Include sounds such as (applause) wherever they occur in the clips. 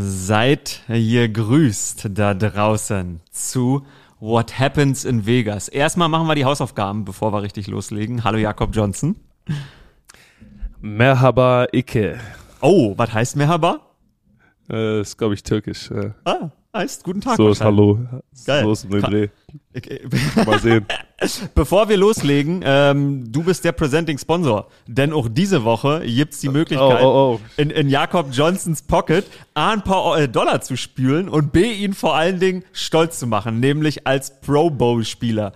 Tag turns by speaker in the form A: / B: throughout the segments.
A: Seid ihr grüßt da draußen zu What Happens in Vegas. Erstmal machen wir die Hausaufgaben, bevor wir richtig loslegen. Hallo Jakob Johnson.
B: Merhaba Ike.
A: Oh, was heißt Merhaba?
B: Äh, ist, glaube ich, türkisch.
A: Ah, heißt guten Tag.
B: So ist Hallo.
A: Geil.
B: So ist den Dreh. Mal sehen. (laughs)
A: Bevor wir loslegen, ähm, du bist der Presenting Sponsor, denn auch diese Woche gibt's die Möglichkeit,
B: Oh, oh, oh.
A: In, in Jakob Johnsons Pocket A ein paar äh, Dollar zu spülen und B ihn vor allen Dingen stolz zu machen, nämlich als Pro Bowl Spieler.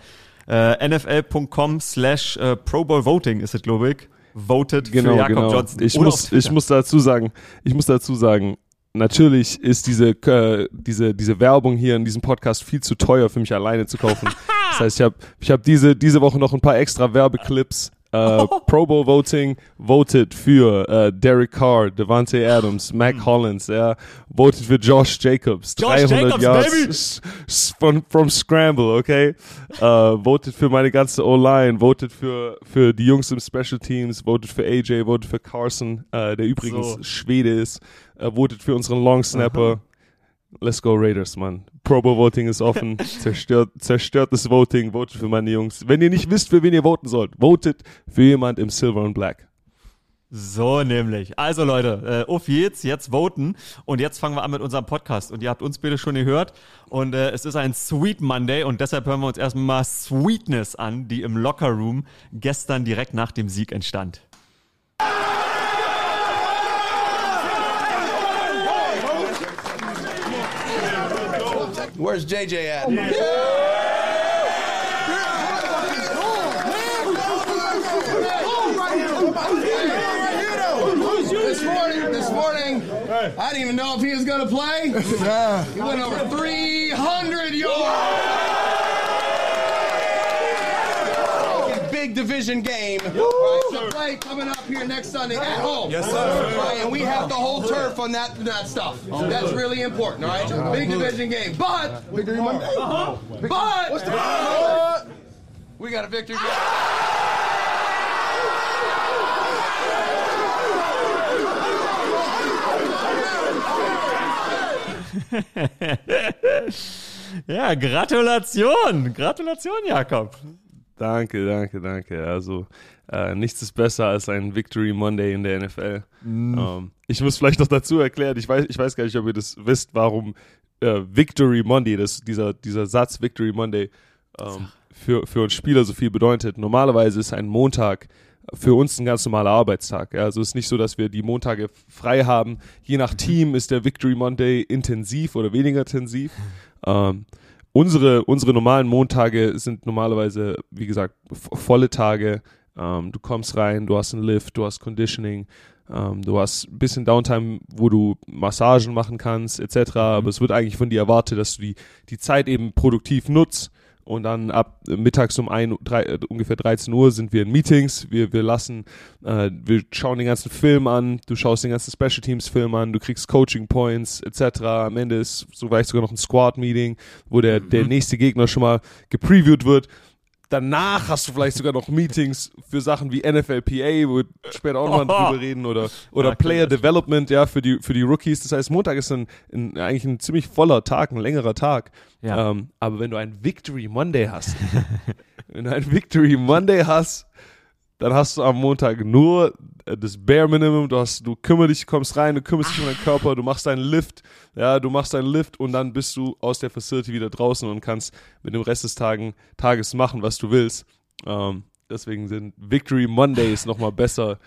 A: Äh, NFL.com slash äh, Pro Bowl Voting ist es, glaube ich. Voted
B: Genau,
A: für Jakob
B: genau.
A: Johnson.
B: Ich muss, ich muss dazu sagen, ich muss dazu sagen, natürlich ist diese, äh, diese, diese Werbung hier in diesem Podcast viel zu teuer für mich alleine zu kaufen. (laughs) das heißt, ich habe ich hab diese, diese Woche noch ein paar extra Werbeclips. Äh, Pro Bowl Voting voted für äh, Derek Carr, Devante Adams, Mac Hollins, ja, voted für Josh Jacobs,
A: Hm. Josh
B: 300
A: Jacobs,
B: Yards
A: baby!
B: von from Scramble, okay? Äh, voted für meine ganze O-Line, voted für für die Jungs im Special Teams, voted für AJ, voted für Carson, äh, der übrigens
A: So.
B: Schwede ist, äh, voted für unseren Long Snapper. Let's go Raiders, Mann. Pro Bowl Voting ist offen. (laughs) Zerstört, zerstörtes Voting. Votet für meine Jungs. Wenn ihr nicht wisst, für wen ihr voten sollt, votet für jemand im Silver und Black.
A: So nämlich. Also Leute, äh, auf jetzt, jetzt voten. Und jetzt fangen wir an mit unserem Podcast. Und ihr habt uns bitte schon gehört. Und äh, es ist ein Sweet Monday. Und deshalb hören wir uns erstmal Sweetness an, die im Locker Room gestern direkt nach dem Sieg entstand.
C: Where's JJ at? Oh this morning, this morning, I didn't even know if he was going to play. He went over 300 yards. Big division game. Right, so play coming up here next Sunday at home. Yes, sir. Right, and we have the whole turf on that that stuff. That's really important. All right, big division game. But victory Monday. But what's the we got a victory. (laughs)
A: Ja, Gratulation. Gratulation, Jakob.
B: Danke, danke, danke. Also äh, nichts ist besser als ein Victory Monday in der NFL. Ähm, ich muss vielleicht noch dazu erklären, ich weiß, ich weiß gar nicht, ob ihr das wisst, warum äh, Victory Monday, das, dieser, dieser Satz Victory Monday ähm, für, für uns Spieler so viel bedeutet. Normalerweise ist ein Montag für uns ein ganz normaler Arbeitstag. Ja, also es ist nicht so, dass wir die Montage frei haben. Je nach Team ist der Victory Monday intensiv oder weniger intensiv. Ähm, unsere, unsere normalen Montage sind normalerweise, wie gesagt, volle Tage. Ähm, du kommst rein, du hast einen Lift, du hast Conditioning, ähm, du hast ein bisschen Downtime, wo du Massagen machen kannst, etc. Aber es wird eigentlich von dir erwartet, dass du die, die Zeit eben produktiv nutzt. Und dann ab mittags um ein, drei, äh, ungefähr 13 Uhr sind wir in Meetings. Wir, wir lassen, äh, wir schauen den ganzen Film an. Du schaust den ganzen Special Teams Film an. Du kriegst Coaching Points etc. Am Ende ist so vielleicht sogar noch ein Squad Meeting, wo der, der nächste Gegner schon mal gepreviewt wird. Danach hast du vielleicht sogar noch Meetings für Sachen wie NFLPA, wo wir später auch noch mal (laughs) drüber reden, oder, oder
A: Ja,
B: Player. Development, ja, für die, für die Rookies. Das heißt, Montag ist ein, ein, eigentlich ein ziemlich voller Tag, ein längerer Tag.
A: Ja.
B: Ähm, aber wenn du ein Victory Monday hast, (laughs) wenn du ein Victory Monday hast, dann hast du am Montag nur äh, das Bare Minimum. Du hast, du kümmerst dich, kommst rein, du kümmerst dich um deinen Körper, du machst deinen Lift, ja, du machst deinen Lift und dann bist du aus der Facility wieder draußen und kannst mit dem Rest des Tagen, Tages machen, was du willst. Ähm, deswegen sind Victory Mondays nochmal besser,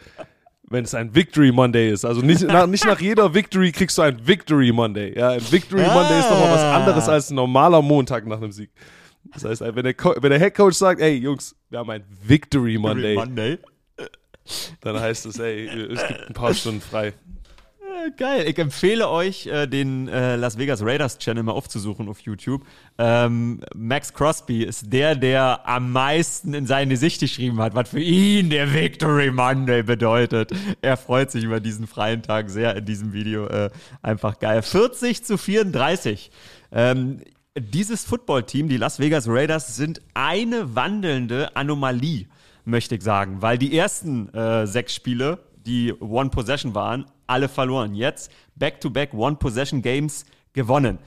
B: wenn es ein Victory Monday ist. Also nicht nach, nicht nach jeder Victory kriegst du ein Victory Monday. Ja, ein Victory Monday ist nochmal was
A: Ah.
B: anderes als ein normaler Montag nach einem Sieg. Das heißt, wenn der, Co wenn der Head Coach sagt, ey Jungs, wir haben ein Victory Monday,
A: Monday.
B: dann heißt es, ey, es gibt ein paar Stunden frei.
A: Äh, Geil. Ich empfehle euch, äh, den äh, Las Vegas Raiders Channel mal aufzusuchen auf YouTube. Ähm, Max Crosby ist der, der am meisten in sein Gesicht geschrieben hat, was für ihn der Victory Monday bedeutet. Er freut sich über diesen freien Tag sehr in diesem Video. Einfach geil. 40 zu 34. Ähm, dieses Footballteam, die Las Vegas Raiders, sind eine wandelnde Anomalie, möchte ich sagen, weil die ersten äh, sechs Spiele die One-Possession waren, alle verloren. Jetzt Back-to-Back One-Possession-Games gewonnen.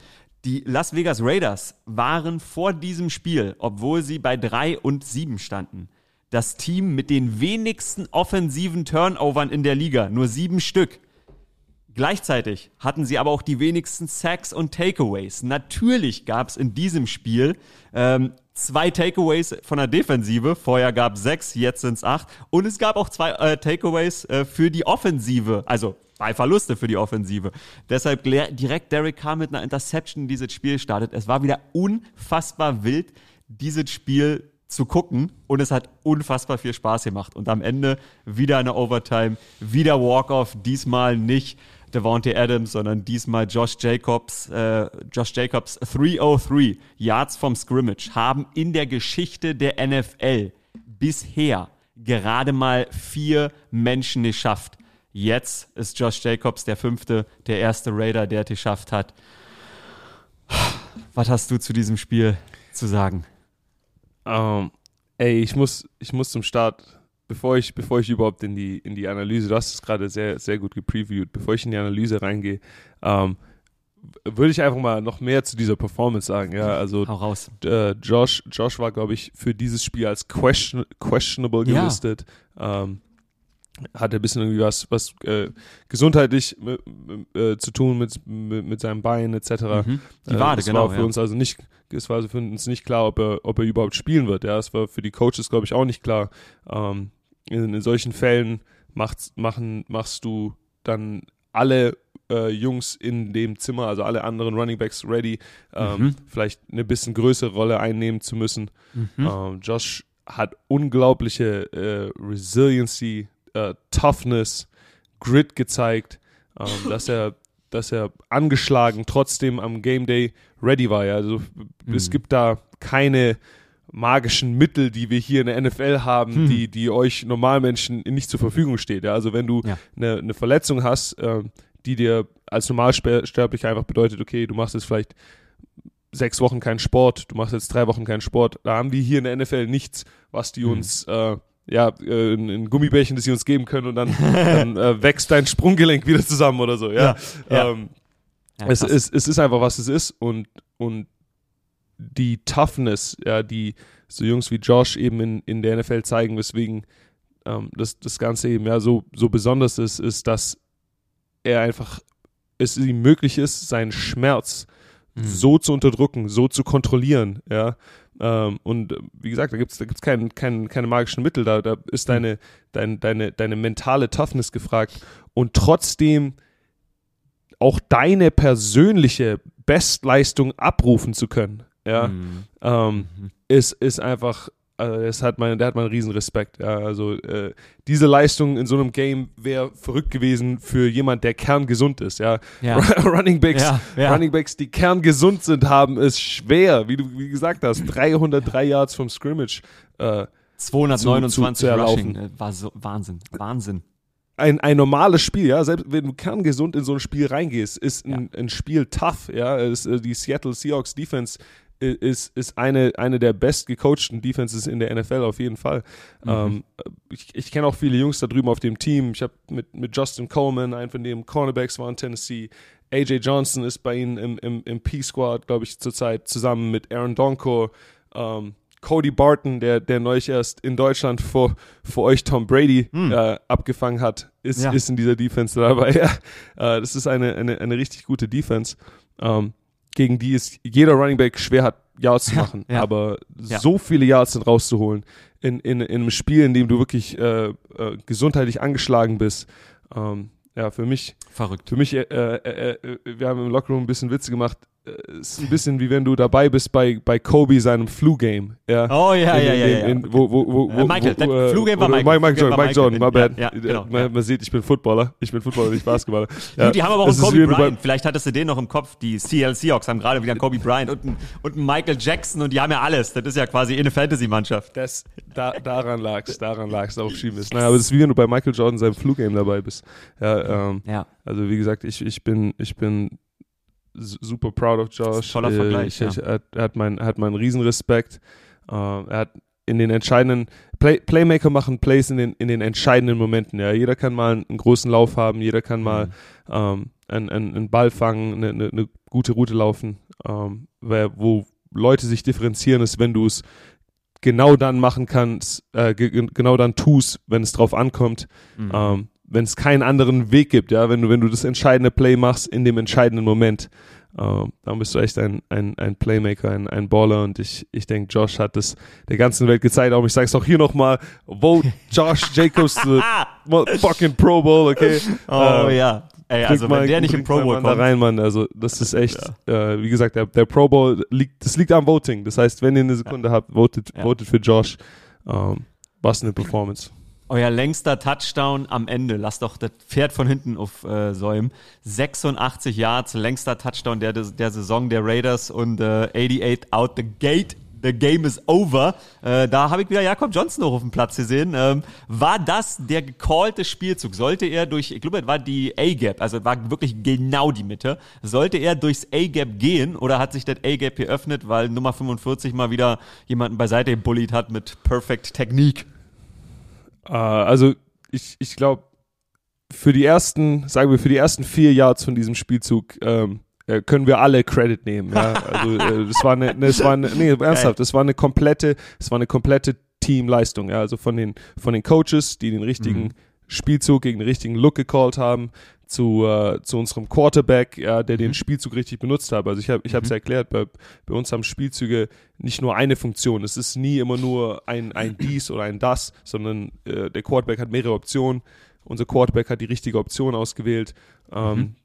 A: Die Las Vegas Raiders waren vor diesem Spiel, obwohl sie bei 3 und 7 standen, das Team mit den wenigsten offensiven Turnovern in der Liga, nur sieben Stück. Gleichzeitig hatten sie aber auch die wenigsten Sacks und Takeaways. Natürlich gab es in diesem Spiel ähm, zwei Takeaways von der Defensive. Vorher gab es sechs, jetzt sind es acht. Und es gab auch zwei äh, Takeaways äh, für die Offensive. Also zwei Verluste für die Offensive. Deshalb direkt Derek Carr mit einer Interception in dieses Spiel startet. Es war wieder unfassbar wild, dieses Spiel zu gucken und es hat unfassbar viel Spaß gemacht. Und am Ende wieder eine Overtime, wieder Walk-Off, diesmal nicht Devontae Adams, sondern diesmal Josh Jacobs, äh, Josh Jacobs 303 Yards vom Scrimmage haben in der Geschichte der NFL bisher gerade mal vier Menschen geschafft. Jetzt ist Josh Jacobs der fünfte, der erste Raider, der es geschafft hat. Was hast du zu diesem Spiel zu sagen?
B: Um, ähm, ey, ich muss, ich muss zum Start bevor ich, bevor ich überhaupt in die, in die Analyse, du hast es gerade sehr, sehr gut gepreviewt, bevor ich in die Analyse reingehe, ähm, würde ich einfach mal noch mehr zu dieser Performance sagen. Ja, also
A: Hau raus.
B: Äh, Josh, Josh war, glaube ich, für dieses Spiel als question, questionable gelistet. Ja. Ähm, hat ein bisschen irgendwie was, was äh, gesundheitlich äh, zu tun mit, mit, mit, seinem Bein etc. Mhm.
A: Die Wade, äh, genau.
B: war für ja. uns also nicht, es war also für uns nicht klar, ob er, ob er überhaupt spielen wird. Ja, es war für die Coaches, glaube ich, auch nicht klar. Ähm, in, in solchen Fällen macht, machen, machst du dann alle äh, Jungs in dem Zimmer, also alle anderen Running Backs ready, ähm, mhm. vielleicht eine bisschen größere Rolle einnehmen zu müssen. Mhm. Ähm, Josh hat unglaubliche äh, Resiliency, äh, Toughness, Grit gezeigt, ähm, dass er dass er angeschlagen trotzdem am Game Day ready war. Ja. Also mhm. es gibt da keine magischen Mittel, die wir hier in der NFL haben, hm. die, die euch Normalmenschen nicht zur Verfügung steht. Ja? Also wenn du ja. eine, eine Verletzung hast, äh, die dir als Normalsterblicher einfach bedeutet, okay, du machst jetzt vielleicht sechs Wochen keinen Sport, du machst jetzt drei Wochen keinen Sport, da haben wir hier in der NFL nichts, was die hm. uns äh, ja, äh, ein Gummibärchen, das sie uns geben können und dann, dann äh, (laughs) wächst dein Sprunggelenk wieder zusammen oder so. Ja, ja. Ähm, ja es, es, es ist einfach, was es ist und, und die Toughness, ja, die so Jungs wie Josh eben in, in der NFL zeigen, weswegen ähm, das, das Ganze eben ja so, so besonders ist, ist, dass er einfach, es ihm möglich ist, seinen Schmerz mhm. so zu unterdrücken, so zu kontrollieren, ja. Ähm, und wie gesagt, da gibt es da gibt's kein, kein, keine magischen Mittel, da, da ist mhm. deine, dein, deine, deine mentale Toughness gefragt und trotzdem auch deine persönliche Bestleistung abrufen zu können ja, mhm. Ähm, mhm. ist, ist einfach, also das hat mein, der hat meinen riesen Respekt. Ja, also äh, diese Leistung in so einem Game wäre verrückt gewesen für jemand, der kerngesund ist. Ja, ja. (laughs) Running Backs, ja, ja. Running Backs, die kerngesund sind, haben es schwer, wie du wie gesagt hast, 303 Yards vom Scrimmage. Äh,
A: 229 zu, zu Rushing, äh, war so Wahnsinn, Wahnsinn
B: ein, ein normales Spiel, ja, selbst wenn du kerngesund in so ein Spiel reingehst, ist ein, ein Spiel tough, ja. Ist, äh, die Seattle Seahawks Defense ist, ist eine, eine der bestgecoachten Defenses in der NFL auf jeden Fall. Mhm. Ähm, ich, ich kenne auch viele Jungs da drüben auf dem Team. Ich habe mit, mit Justin Coleman, einen von dem Cornerbacks war in Tennessee. AJ Johnson ist bei ihnen im, im, im P-Squad, glaube ich, zurzeit zusammen mit Aaron Donko. Ähm, Cody Barton, der, der neulich erst in Deutschland vor, vor euch Tom Brady hm. äh, abgefangen hat, ist, ja. ist in dieser Defense dabei. (laughs) Ja, äh, das ist eine, eine, eine richtig gute Defense. Ähm, gegen die es jeder Running Back schwer hat, Yards zu machen. Ja, Aber ja. so viele Yards sind rauszuholen in, in, in einem Spiel, in dem du wirklich äh, äh, gesundheitlich angeschlagen bist. Ähm, ja, für mich.
A: Verrückt.
B: Für mich, äh, äh, äh wir haben im Lockerroom ein bisschen Witze gemacht. Äh, ist ein bisschen wie wenn du dabei bist bei, bei Kobe seinem Flu-Game. Ja.
A: Oh ja, in, ja, ja. ja,
B: in, wo, wo, wo,
A: wo, Michael,
B: wo,
A: äh, Flu-Game war Michael.
B: Mike, Jordan, Mike Jordan, my bad.
A: Ja, genau,
B: man, man, sieht, ich bin Footballer. Ich bin Footballer, nicht Basketballer. (laughs)
A: Ja. Die haben aber auch einen Kobe Bryant. Vielleicht hattest du den noch im Kopf. Die CL Seahawks haben gerade wieder einen Kobe Bryant und einen, und einen Michael Jackson und die haben ja alles. Das ist ja quasi eine Fantasy-Mannschaft.
B: Das, da, daran lag es, daran lag es, darauf schieben ist. Naja, aber das ist wie wenn du bei Michael Jordan seinem Flu-Game dabei bist. Ja, ähm, ja. Also wie gesagt, ich, ich bin, ich bin super proud of Josh.
A: Toller Vergleich.
B: Ich, ich, ja. er, er, hat meinen hat mein Riesenrespekt. Uh, er hat in den entscheidenden Play, Playmaker machen Plays in den, in den entscheidenden Momenten. Ja, jeder kann mal einen großen Lauf haben, jeder kann mal mhm. ähm, einen, einen, einen Ball fangen, eine, eine, eine gute Route laufen. Ähm, wo Leute sich differenzieren, ist, wenn du es genau dann machen kannst, äh, genau dann tust, wenn es drauf ankommt. Mhm. Ähm, wenn es keinen anderen Weg gibt, ja, wenn du, wenn du das entscheidende Play machst in dem entscheidenden Moment, äh, dann bist du echt ein, ein, ein Playmaker, ein, ein Baller und ich, ich denke, Josh hat das der ganzen Welt gezeigt. Auch ich sage es auch hier nochmal, vote (laughs) Josh Jacobs the fucking Pro Bowl, okay? (laughs)
A: Oh äh, ja. Ey, also
B: mal,
A: wenn der nicht im Pro Bowl kommt. Da
B: rein, Mann. Also das ist echt, ja. äh, wie gesagt, der, der Pro Bowl liegt, das liegt am Voting. Das heißt, wenn ihr eine Sekunde ja. habt, votet, ja. votet für Josh. Ähm, was eine Performance.
A: Euer längster Touchdown am Ende, lasst doch das Pferd von hinten auf äh, säumen. 86 Yards, längster Touchdown der, der Saison der Raiders und äh, 88 out the gate. The game is over. Äh, da habe ich wieder Jakob Johnson noch auf dem Platz gesehen. Ähm, war das der gecallte Spielzug? Sollte er durch, ich glaube, es war die A-Gap, also war wirklich genau die Mitte. Sollte er durchs A-Gap gehen oder hat sich das A-Gap geöffnet, weil Nummer 45 mal wieder jemanden beiseite gebullied hat mit Perfect Technique?
B: Uh, also ich, ich glaube, für die ersten, sagen wir, für die ersten vier Yards von diesem Spielzug ähm, äh, können wir alle Credit nehmen. Ja? Also äh, das war eine, ne, das war eine, nee, (laughs) ernsthaft, das war eine komplette, das war eine komplette Teamleistung. Ja? Also von den, von den Coaches, die den richtigen mhm. Spielzug gegen den richtigen Look gecallt haben, zu, äh, zu unserem Quarterback, ja, der den mhm. Spielzug richtig benutzt hat. Also ich habe ich es mhm. erklärt, bei, bei uns haben Spielzüge nicht nur eine Funktion. Es ist nie immer nur ein, ein dies oder ein das, sondern äh, der Quarterback hat mehrere Optionen. Unser Quarterback hat die richtige Option ausgewählt. Ähm, mhm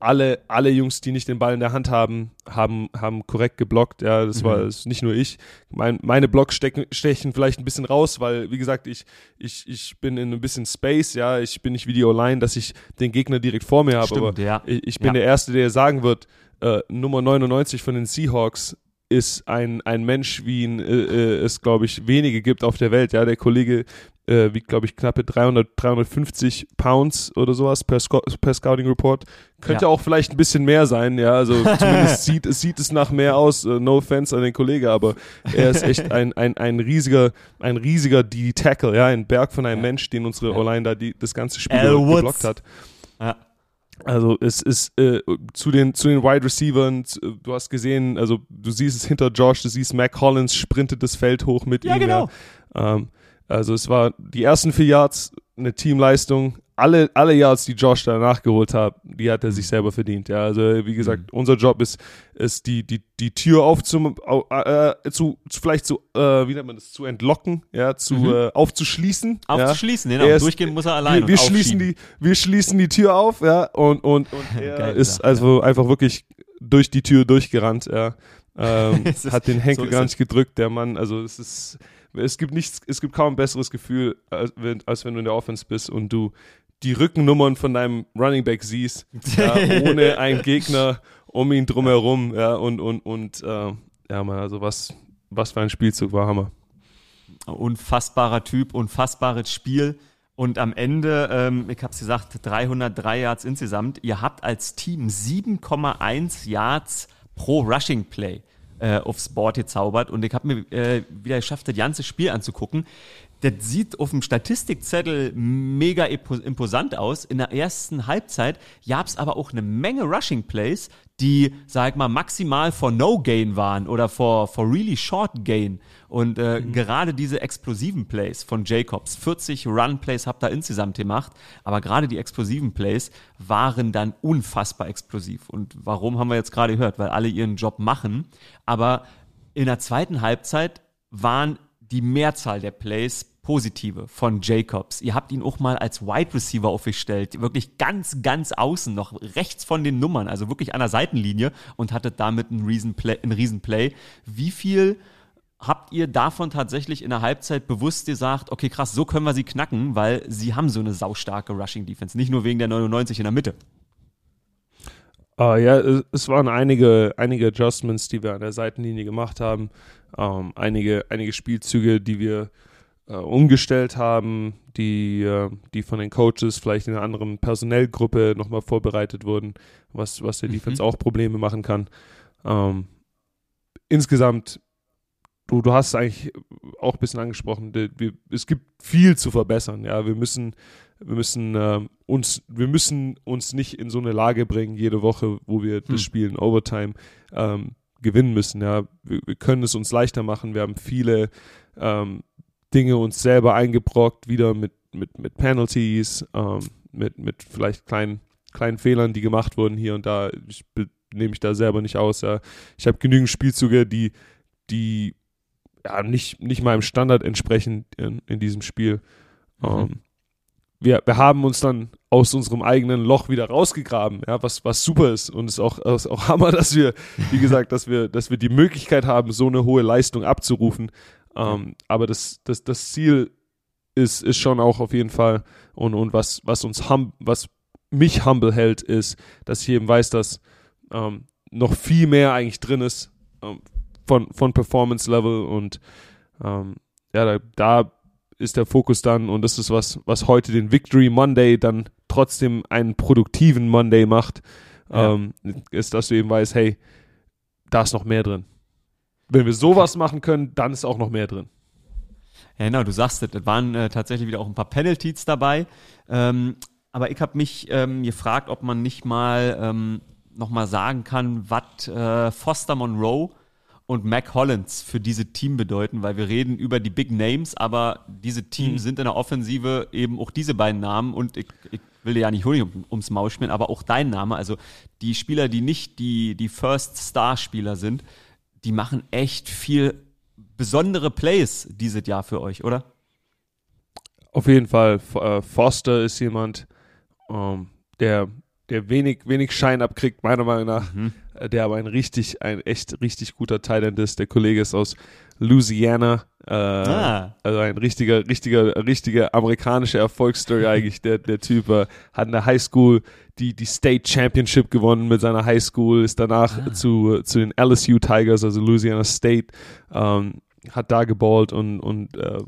B: alle, alle Jungs, die nicht den Ball in der Hand haben, haben, haben korrekt geblockt. Ja, das mhm. war das nicht nur ich. Mein, meine Blocks stecken, stechen vielleicht ein bisschen raus, weil, wie gesagt, ich, ich, ich bin in ein bisschen Space, ja, ich bin nicht wie die O-Line, dass ich den Gegner direkt vor mir habe, aber ja. ich, ich, bin ja. der Erste, der sagen wird, äh, Nummer 99 von den Seahawks ist ein, ein Mensch, wie ihn äh, äh es, glaube ich, wenige gibt auf der Welt. Ja, der Kollege äh, wiegt, glaube ich, knappe 300, 350 Pounds oder sowas per, Sco per Scouting Report. Könnte ja. auch vielleicht ein bisschen mehr sein, ja. Also (laughs) zumindest sieht, es sieht es nach mehr aus. Uh, no offense an den Kollegen, aber er ist echt ein, ein, ein riesiger, ein riesiger D-Tackle, ja, ein Berg von einem ja. Mensch, den unsere ja. O-Line da die, das ganze Spiel geblockt hat. Ja. Also es ist äh, zu den zu den Wide Receivers, du hast gesehen, also du siehst es hinter Josh, du siehst Mac Collins sprintet das Feld hoch mit ja, ihm. Genau. Ja. Ähm, also es war die ersten vier Yards eine Teamleistung. Alle, alle Yards, die Josh da nachgeholt hat, die hat er sich selber verdient. Ja, also wie gesagt, mhm. unser Job ist, ist die, die, die Tür aufzum, äh, zu, zu, vielleicht zu, äh, wie nennt man das, zu entlocken, ja, zu mhm. äh, aufzuschließen.
A: Aufzuschließen, ja. genau. Ist, Durchgehen muss er allein.
B: Wir, wir schließen die, wir schließen die Tür auf, ja, und, und, (laughs) und er Geil, ist also einfach wirklich durch die Tür durchgerannt, ja. (laughs) Ähm, hat den Henkel so gar nicht gedrückt, der Mann, also es ist es gibt nichts, es gibt kaum ein besseres Gefühl, als wenn, als wenn du in der Offense bist und du die Rückennummern von deinem Running Back siehst, ja, (laughs) ohne einen Gegner um ihn drumherum, ja, und, und, und, äh, ja, man, also was, was für ein Spielzug war Hammer.
A: Unfassbarer Typ, unfassbares Spiel. Und am Ende, ähm, ich habe es gesagt, 303 Yards insgesamt. Ihr habt als Team 7,1 Yards pro Rushing Play äh, aufs Board gezaubert und ich habe mir äh, wieder geschafft, das ganze Spiel anzugucken. Das sieht auf dem Statistikzettel mega imposant aus. In der ersten Halbzeit gab es aber auch eine Menge Rushing Plays, die, sag mal, maximal for No Gain waren oder for, for really short Gain. Und äh, mhm. gerade diese explosiven Plays von Jacobs, 40 Run Plays habt ihr insgesamt gemacht, aber gerade die explosiven Plays waren dann unfassbar explosiv. Und warum haben wir jetzt gerade gehört? Weil alle ihren Job machen. Aber in der zweiten Halbzeit waren die Mehrzahl der Plays positive von Jacobs. Ihr habt ihn auch mal als Wide Receiver aufgestellt, wirklich ganz, ganz außen, noch rechts von den Nummern, also wirklich an der Seitenlinie und hattet damit einen Riesenplay. Einen Riesenplay. Wie viel habt ihr davon tatsächlich in der Halbzeit bewusst gesagt, okay, krass, so können wir sie knacken, weil sie haben so eine saustarke Rushing Defense, nicht nur wegen der 99 in der Mitte.
B: Uh, ja, es waren einige, einige Adjustments, die wir an der Seitenlinie gemacht haben. Um, ähm, einige, einige Spielzüge, die wir äh, umgestellt haben, die, äh, die von den Coaches vielleicht in einer anderen Personellgruppe nochmal vorbereitet wurden, was, was der mhm. Defense auch Probleme machen kann. Ähm, insgesamt du, du hast eigentlich auch ein bisschen angesprochen, wir, es gibt viel zu verbessern. Ja, wir müssen, wir müssen äh, uns, wir müssen uns nicht in so eine Lage bringen jede Woche, wo wir hm. das Spiel in Overtime ähm, gewinnen müssen. Ja, wir, wir, können es uns leichter machen. Wir haben viele ähm, Dinge uns selber eingebrockt, wieder mit mit mit Penalties, ähm, mit mit vielleicht kleinen kleinen Fehlern, die gemacht wurden hier und da. Ich nehme mich da selber nicht aus. Ja. Ich habe genügend Spielzüge, die die ja, nicht, nicht meinem Standard entsprechen in, in diesem Spiel. Mhm. Ähm, wir, wir haben uns dann aus unserem eigenen Loch wieder rausgegraben, ja, was, was super ist. Und es ist auch, ist auch Hammer, (laughs) dass wir, wie gesagt, dass wir, dass wir die Möglichkeit haben, so eine hohe Leistung abzurufen. Ähm, aber das, das, das Ziel ist, ist schon auch auf jeden Fall und, und was, was uns hum, was mich humble hält, ist, dass ich eben weiß, dass ähm, noch viel mehr eigentlich drin ist, von, von Performance Level und ähm, ja, da, da ist der Fokus dann und das ist was, was heute den Victory Monday dann trotzdem einen produktiven Monday macht, ja. ähm, ist, dass du eben weißt, hey, da ist noch mehr drin. Wenn wir sowas machen können, dann ist auch noch mehr drin.
A: Ja, genau, du sagst es, es waren äh, tatsächlich wieder auch ein paar Penalties dabei. Ähm, aber ich habe mich ähm, gefragt, ob man nicht mal ähm, nochmal sagen kann, was äh, Foster Monroe und Mac Hollins für diese Team bedeuten, weil wir reden über die Big Names, aber diese Teams mhm. sind in der Offensive eben auch diese beiden Namen und ich, ich will dir ja nicht Honig um, ums Maul spielen, aber auch dein Name, also die Spieler, die nicht die, die First-Star-Spieler sind, die machen echt viel besondere Plays dieses Jahr für euch, oder?
B: Auf jeden Fall. Äh, Foster ist jemand, ähm, der, der wenig, wenig Schein abkriegt, meiner Meinung nach. Mhm. Äh, der aber ein richtig, ein echt richtig guter Thailand ist. Der Kollege ist aus Louisiana. Äh, ah. Also ein richtiger, richtiger, richtiger amerikanischer Erfolgsstory eigentlich. Der, der Typ äh, hat in der Highschool die, die State Championship gewonnen mit seiner Highschool, ist danach ah. zu, zu den LSU Tigers, also Louisiana State, ähm, hat da geballt und, und äh,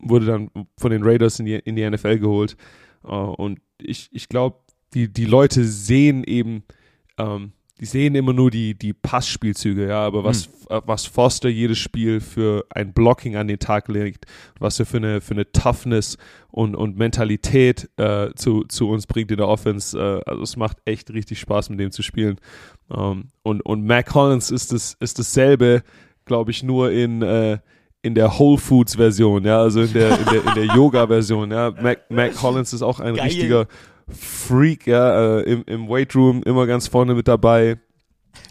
B: wurde dann von den Raiders in die, in die NFL geholt. Uh, und ich, ich glaube, die, die Leute sehen eben, ähm, die sehen immer nur die, die Passspielzüge, ja, aber was, hm. was Foster jedes Spiel für ein Blocking an den Tag legt, was er für eine, für eine Toughness und, und Mentalität äh, zu, zu uns bringt in der Offense, äh, also es macht echt richtig Spaß, mit dem zu spielen. Ähm, und, und Mac Collins ist, das, ist dasselbe, glaube ich, nur in, äh, in der Whole Foods Version, ja, also in der, in der, in der (laughs) Yoga Version, ja. Mac, Mac Collins ist auch ein Geil. richtiger Freak, ja, äh, im, im Weightroom immer ganz vorne mit dabei.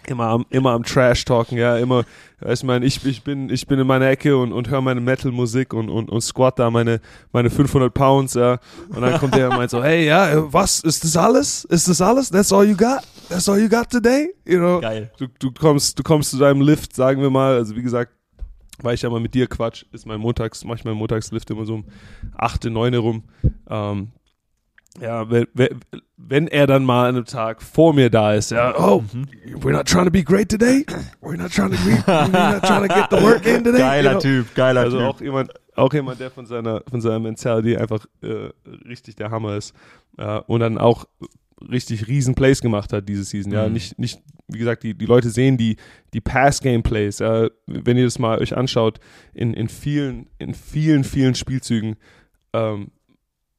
B: Immer am, immer am Trash talken, ja, immer, ich meine, ich, ich bin, ich bin in meiner Ecke und, und höre meine Metal-Musik und, und, und squat da meine, meine 500 Pounds, ja. Und dann kommt der und meint so, hey, ja, was, ist das alles? Ist das alles? That's all you got? That's all you got today? You know? Geil. Du, du kommst, du kommst zu deinem Lift, sagen wir mal, also wie gesagt, weil ich ja mal mit dir quatsch, ist mein Montags, mach ich meinen Montagslift immer so um 8, 9 rum. Ähm, ja, wenn, wenn er dann mal an einem Tag vor mir da ist, ja, oh, mhm. we're not trying to be great today, we're not trying to be, we're not trying to get the work in today.
A: Geiler you know? Typ, geiler
B: also
A: Typ.
B: Also auch jemand, auch jemand, der von seiner, von seiner Mentality einfach äh, richtig der Hammer ist äh, und dann auch richtig riesen Plays gemacht hat diese Season. Ja, mhm. nicht, nicht, wie gesagt, die, die Leute sehen die, die Pass-Game-Plays. Ja, wenn ihr das mal euch anschaut, in, in vielen, in vielen, vielen Spielzügen ähm,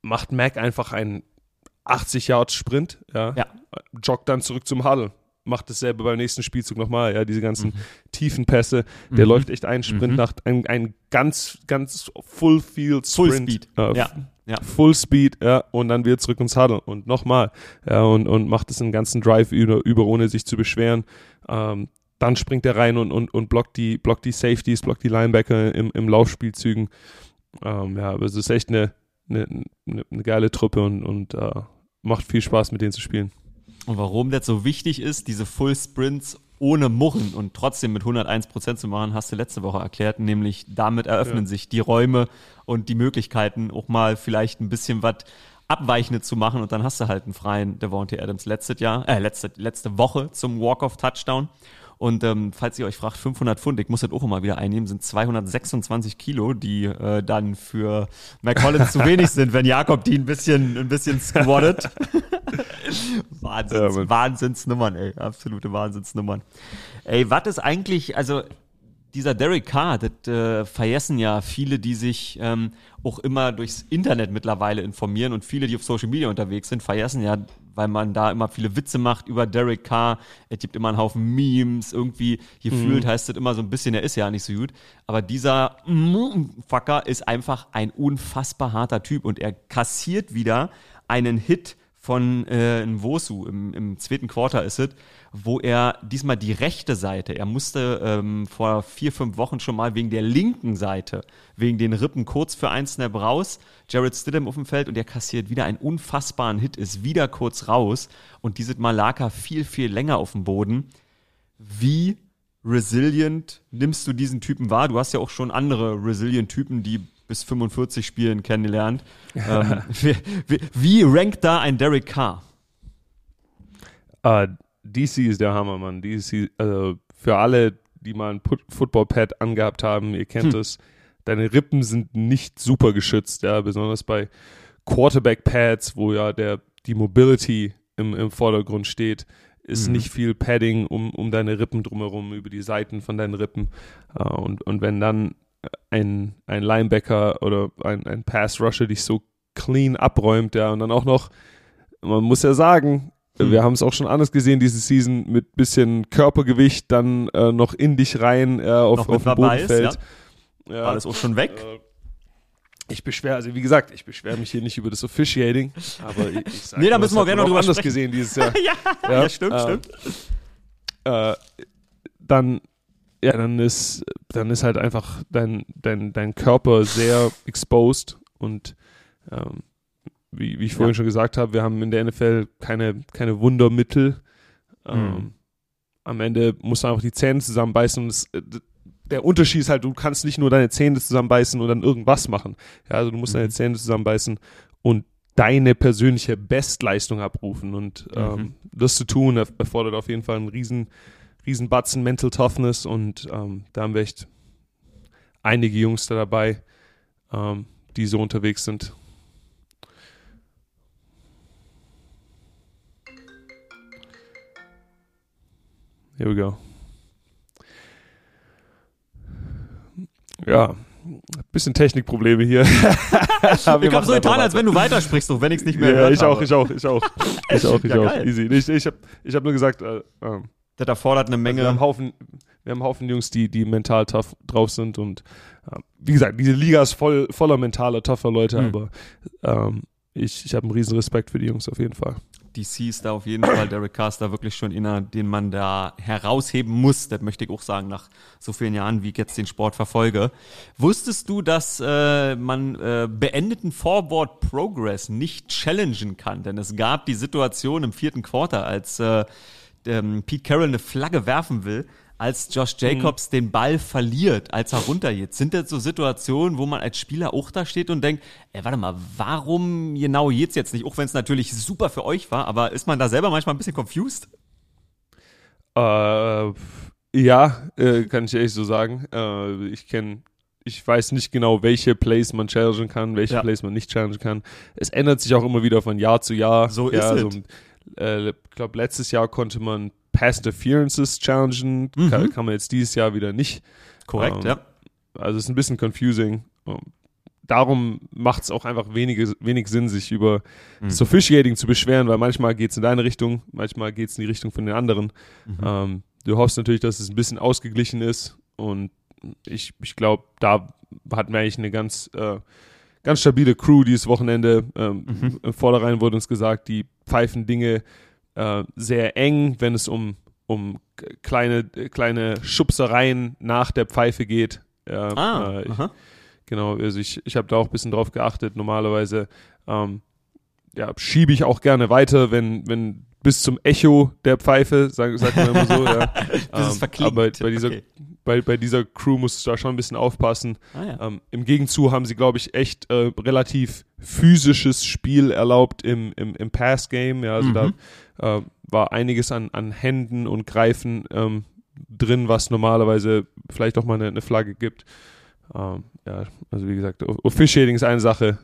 B: macht Mac einfach einen 80 Yards Sprint, ja, ja. joggt dann zurück zum Huddle, macht dasselbe beim nächsten Spielzug nochmal, ja, diese ganzen mhm. tiefen Pässe, der mhm. läuft echt einen Sprint mhm. nach einem ein ganz, ganz Full Field Sprint. Full Speed, äh, ja. Ja. Full Speed, ja, und dann wieder zurück ins Huddle und nochmal, ja, und, und macht es einen ganzen Drive über, über ohne sich zu beschweren. Ähm, dann springt er rein und, und, und blockt die, blockt die Safeties, blockt die Linebacker im, im Laufspielzügen. Ähm, ja, aber es ist echt eine, eine, eine, eine geile Truppe und, und uh, macht viel Spaß, mit denen zu spielen.
A: Und warum das so wichtig ist, diese Full Sprints ohne Murren und trotzdem mit 101 Prozent zu machen, hast du letzte Woche erklärt. Nämlich damit eröffnen ja. sich die Räume und die Möglichkeiten, auch mal vielleicht ein bisschen was Abweichende zu machen. Und dann hast du halt einen freien Devontae Adams letztes Jahr, äh, letzte, letzte Woche zum Walk-off-Touchdown. Und ähm, falls ihr euch fragt, 500 Pfund, ich muss das auch immer wieder einnehmen, sind 226 Kilo, die äh, dann für McCollins zu wenig (laughs) sind, wenn Jakob die ein bisschen, ein bisschen squattet. (laughs) Wahnsinns, ja, Wahnsinnsnummern, ey. Absolute Wahnsinnsnummern. Ey, was ist eigentlich, also dieser Derek Carr, das äh, vergessen ja viele, die sich ähm, auch immer durchs Internet mittlerweile informieren und viele, die auf Social Media unterwegs sind, vergessen ja, weil man da immer viele Witze macht über Derek Carr. Er gibt immer einen Haufen Memes, irgendwie gefühlt mhm. heißt es immer so ein bisschen, er ist ja nicht so gut. Aber dieser Fucker ist einfach ein unfassbar harter Typ und er kassiert wieder einen Hit von äh, Nwosu im, im zweiten Quarter ist es, wo er diesmal die rechte Seite, er musste ähm, vor vier, fünf Wochen schon mal wegen der linken Seite, wegen den Rippen kurz für ein Snap raus, Jared Stidham auf dem Feld und er kassiert wieder einen unfassbaren Hit, ist wieder kurz raus und dieses Mal lag er viel, viel länger auf dem Boden. Wie resilient nimmst du diesen Typen wahr? Du hast ja auch schon andere resilient Typen, die bis 45 Spielen kennengelernt. (laughs) ähm, wie, wie, wie, rankt da ein Derek Carr?
B: Uh, äh, DC ist der Hammer, Mann. DC, also für alle, die mal ein Football-Pad angehabt haben, ihr kennt hm. es. Deine Rippen sind nicht super geschützt, ja, besonders bei Quarterback-Pads, wo ja der, die Mobility im, im Vordergrund steht, ist mhm. nicht viel Padding um, um deine Rippen drumherum, über die Seiten von deinen Rippen. Uh, und, und wenn dann ein, ein Linebacker oder ein, ein Pass-Rusher dich so clean abräumt, ja, und dann auch noch, man muss ja sagen, hm. wir haben es auch schon anders gesehen diese Season, mit bisschen Körpergewicht dann äh, noch in dich rein äh, auf, auf dem Bodenfeld.
A: Ja. ja. Alles auch schon weg?
B: Äh, ich beschwere, also wie gesagt, ich beschwere mich hier nicht über das Officiating, aber ich, ich
A: sage, Nee, da müssen wir gerne noch drüber
B: anders
A: sprechen.
B: gesehen dieses (laughs) Jahr.
A: ja, ja, ja, stimmt,
B: äh,
A: stimmt.
B: Äh, dann ja, dann ist, dann ist halt einfach dein, dein, dein Körper sehr exposed und ähm, wie, wie ich vorhin ja. schon gesagt habe, wir haben in der NFL keine, keine Wundermittel. Ähm, mhm. Am Ende musst du einfach die Zähne zusammenbeißen und es, äh, der Unterschied ist halt, du kannst nicht nur deine Zähne zusammenbeißen und dann irgendwas machen. Ja, also du musst mhm. deine Zähne zusammenbeißen und deine persönliche Bestleistung abrufen. Und ähm, mhm. das zu tun, erfordert auf jeden Fall einen riesen Riesenbatzen Mental Toughness und ähm, da haben wir echt einige Jungs da dabei, ähm, die so unterwegs sind. Here we go. Ja, bisschen Technikprobleme hier. (laughs)
A: ich habe so getan, als wenn du weitersprichst, auch wenn ich es nicht mehr
B: Ja, ich auch, ich auch, ich (laughs) auch, ich auch, ich ja, auch. Easy. Ich, ich habe ich hab nur gesagt, äh, äh,
A: das erfordert eine Menge.
B: Also wir, haben Haufen, wir haben einen Haufen Jungs, die, die mental tough drauf sind und äh, wie gesagt, diese Liga ist voll, voller mentaler, tougher Leute, mhm. aber ähm, ich, ich habe einen riesen Respekt für die Jungs auf jeden Fall.
A: DC ist da auf jeden Fall, Derek Carr wirklich schon einer, den man da herausheben muss. Das möchte ich auch sagen, nach so vielen Jahren, wie ich jetzt den Sport verfolge. Wusstest du, dass äh, man äh, beendeten Forward Progress nicht challengen kann? Denn es gab die Situation im vierten Quarter, als äh, ähm, Pete Carroll eine Flagge werfen will, als Josh Jacobs mhm. den Ball verliert, als er runtergeht. Sind das so Situationen, wo man als Spieler auch da steht und denkt, ey, warte mal, warum genau geht's jetzt nicht? Auch wenn es natürlich super für euch war, aber ist man da selber manchmal ein bisschen confused?
B: Äh, ja, äh, kann ich ehrlich so sagen. Äh, ich kenne ich weiß nicht genau, welche Plays man challengen kann, welche ja. Plays man nicht challengen kann. Es ändert sich auch immer wieder von Jahr zu Jahr.
A: So ja, ist es.
B: Äh, ich glaube, letztes Jahr konnte man Pass Interferences challengen. Mhm. Kann, kann, man jetzt dieses Jahr wieder nicht.
A: Korrekt, ähm, ja.
B: Also es ist ein bisschen confusing. Ähm, darum macht es auch einfach wenige, wenig Sinn, sich über mhm. das Officiating zu beschweren, weil manchmal geht es in deine Richtung, manchmal geht es in die Richtung von den anderen. Mhm. Ähm, du hoffst natürlich, dass es ein bisschen ausgeglichen ist und ich, ich glaube, da hatten wir eigentlich eine ganz äh, ganz stabile Crew dieses Wochenende. Ähm, mhm. Im Vorderein wurde uns gesagt, die pfeifen Dinge äh, sehr eng, wenn es um, um kleine, kleine Schubsereien nach der Pfeife geht. Ja,
A: ah, äh,
B: ich, genau, also ich, ich habe da auch ein bisschen drauf geachtet. Normalerweise ähm, ja, schiebe ich auch gerne weiter, wenn, wenn bis zum Echo der Pfeife, sagt sag man immer so. ja. (laughs)
A: Bis ähm, es
B: aber bei dieser, okay bei, bei dieser Crew musst du da schon ein bisschen aufpassen. Ah, ja. ähm, Im Gegenzug haben sie, glaube ich, echt äh, relativ physisches Spiel erlaubt im, im, im Pass-Game. Ja, also mhm. da äh, war einiges an, an Händen und Greifen ähm, drin, was normalerweise vielleicht auch mal eine, eine Flagge gibt. Ähm, ja, also wie gesagt, Officiating ist eine Sache.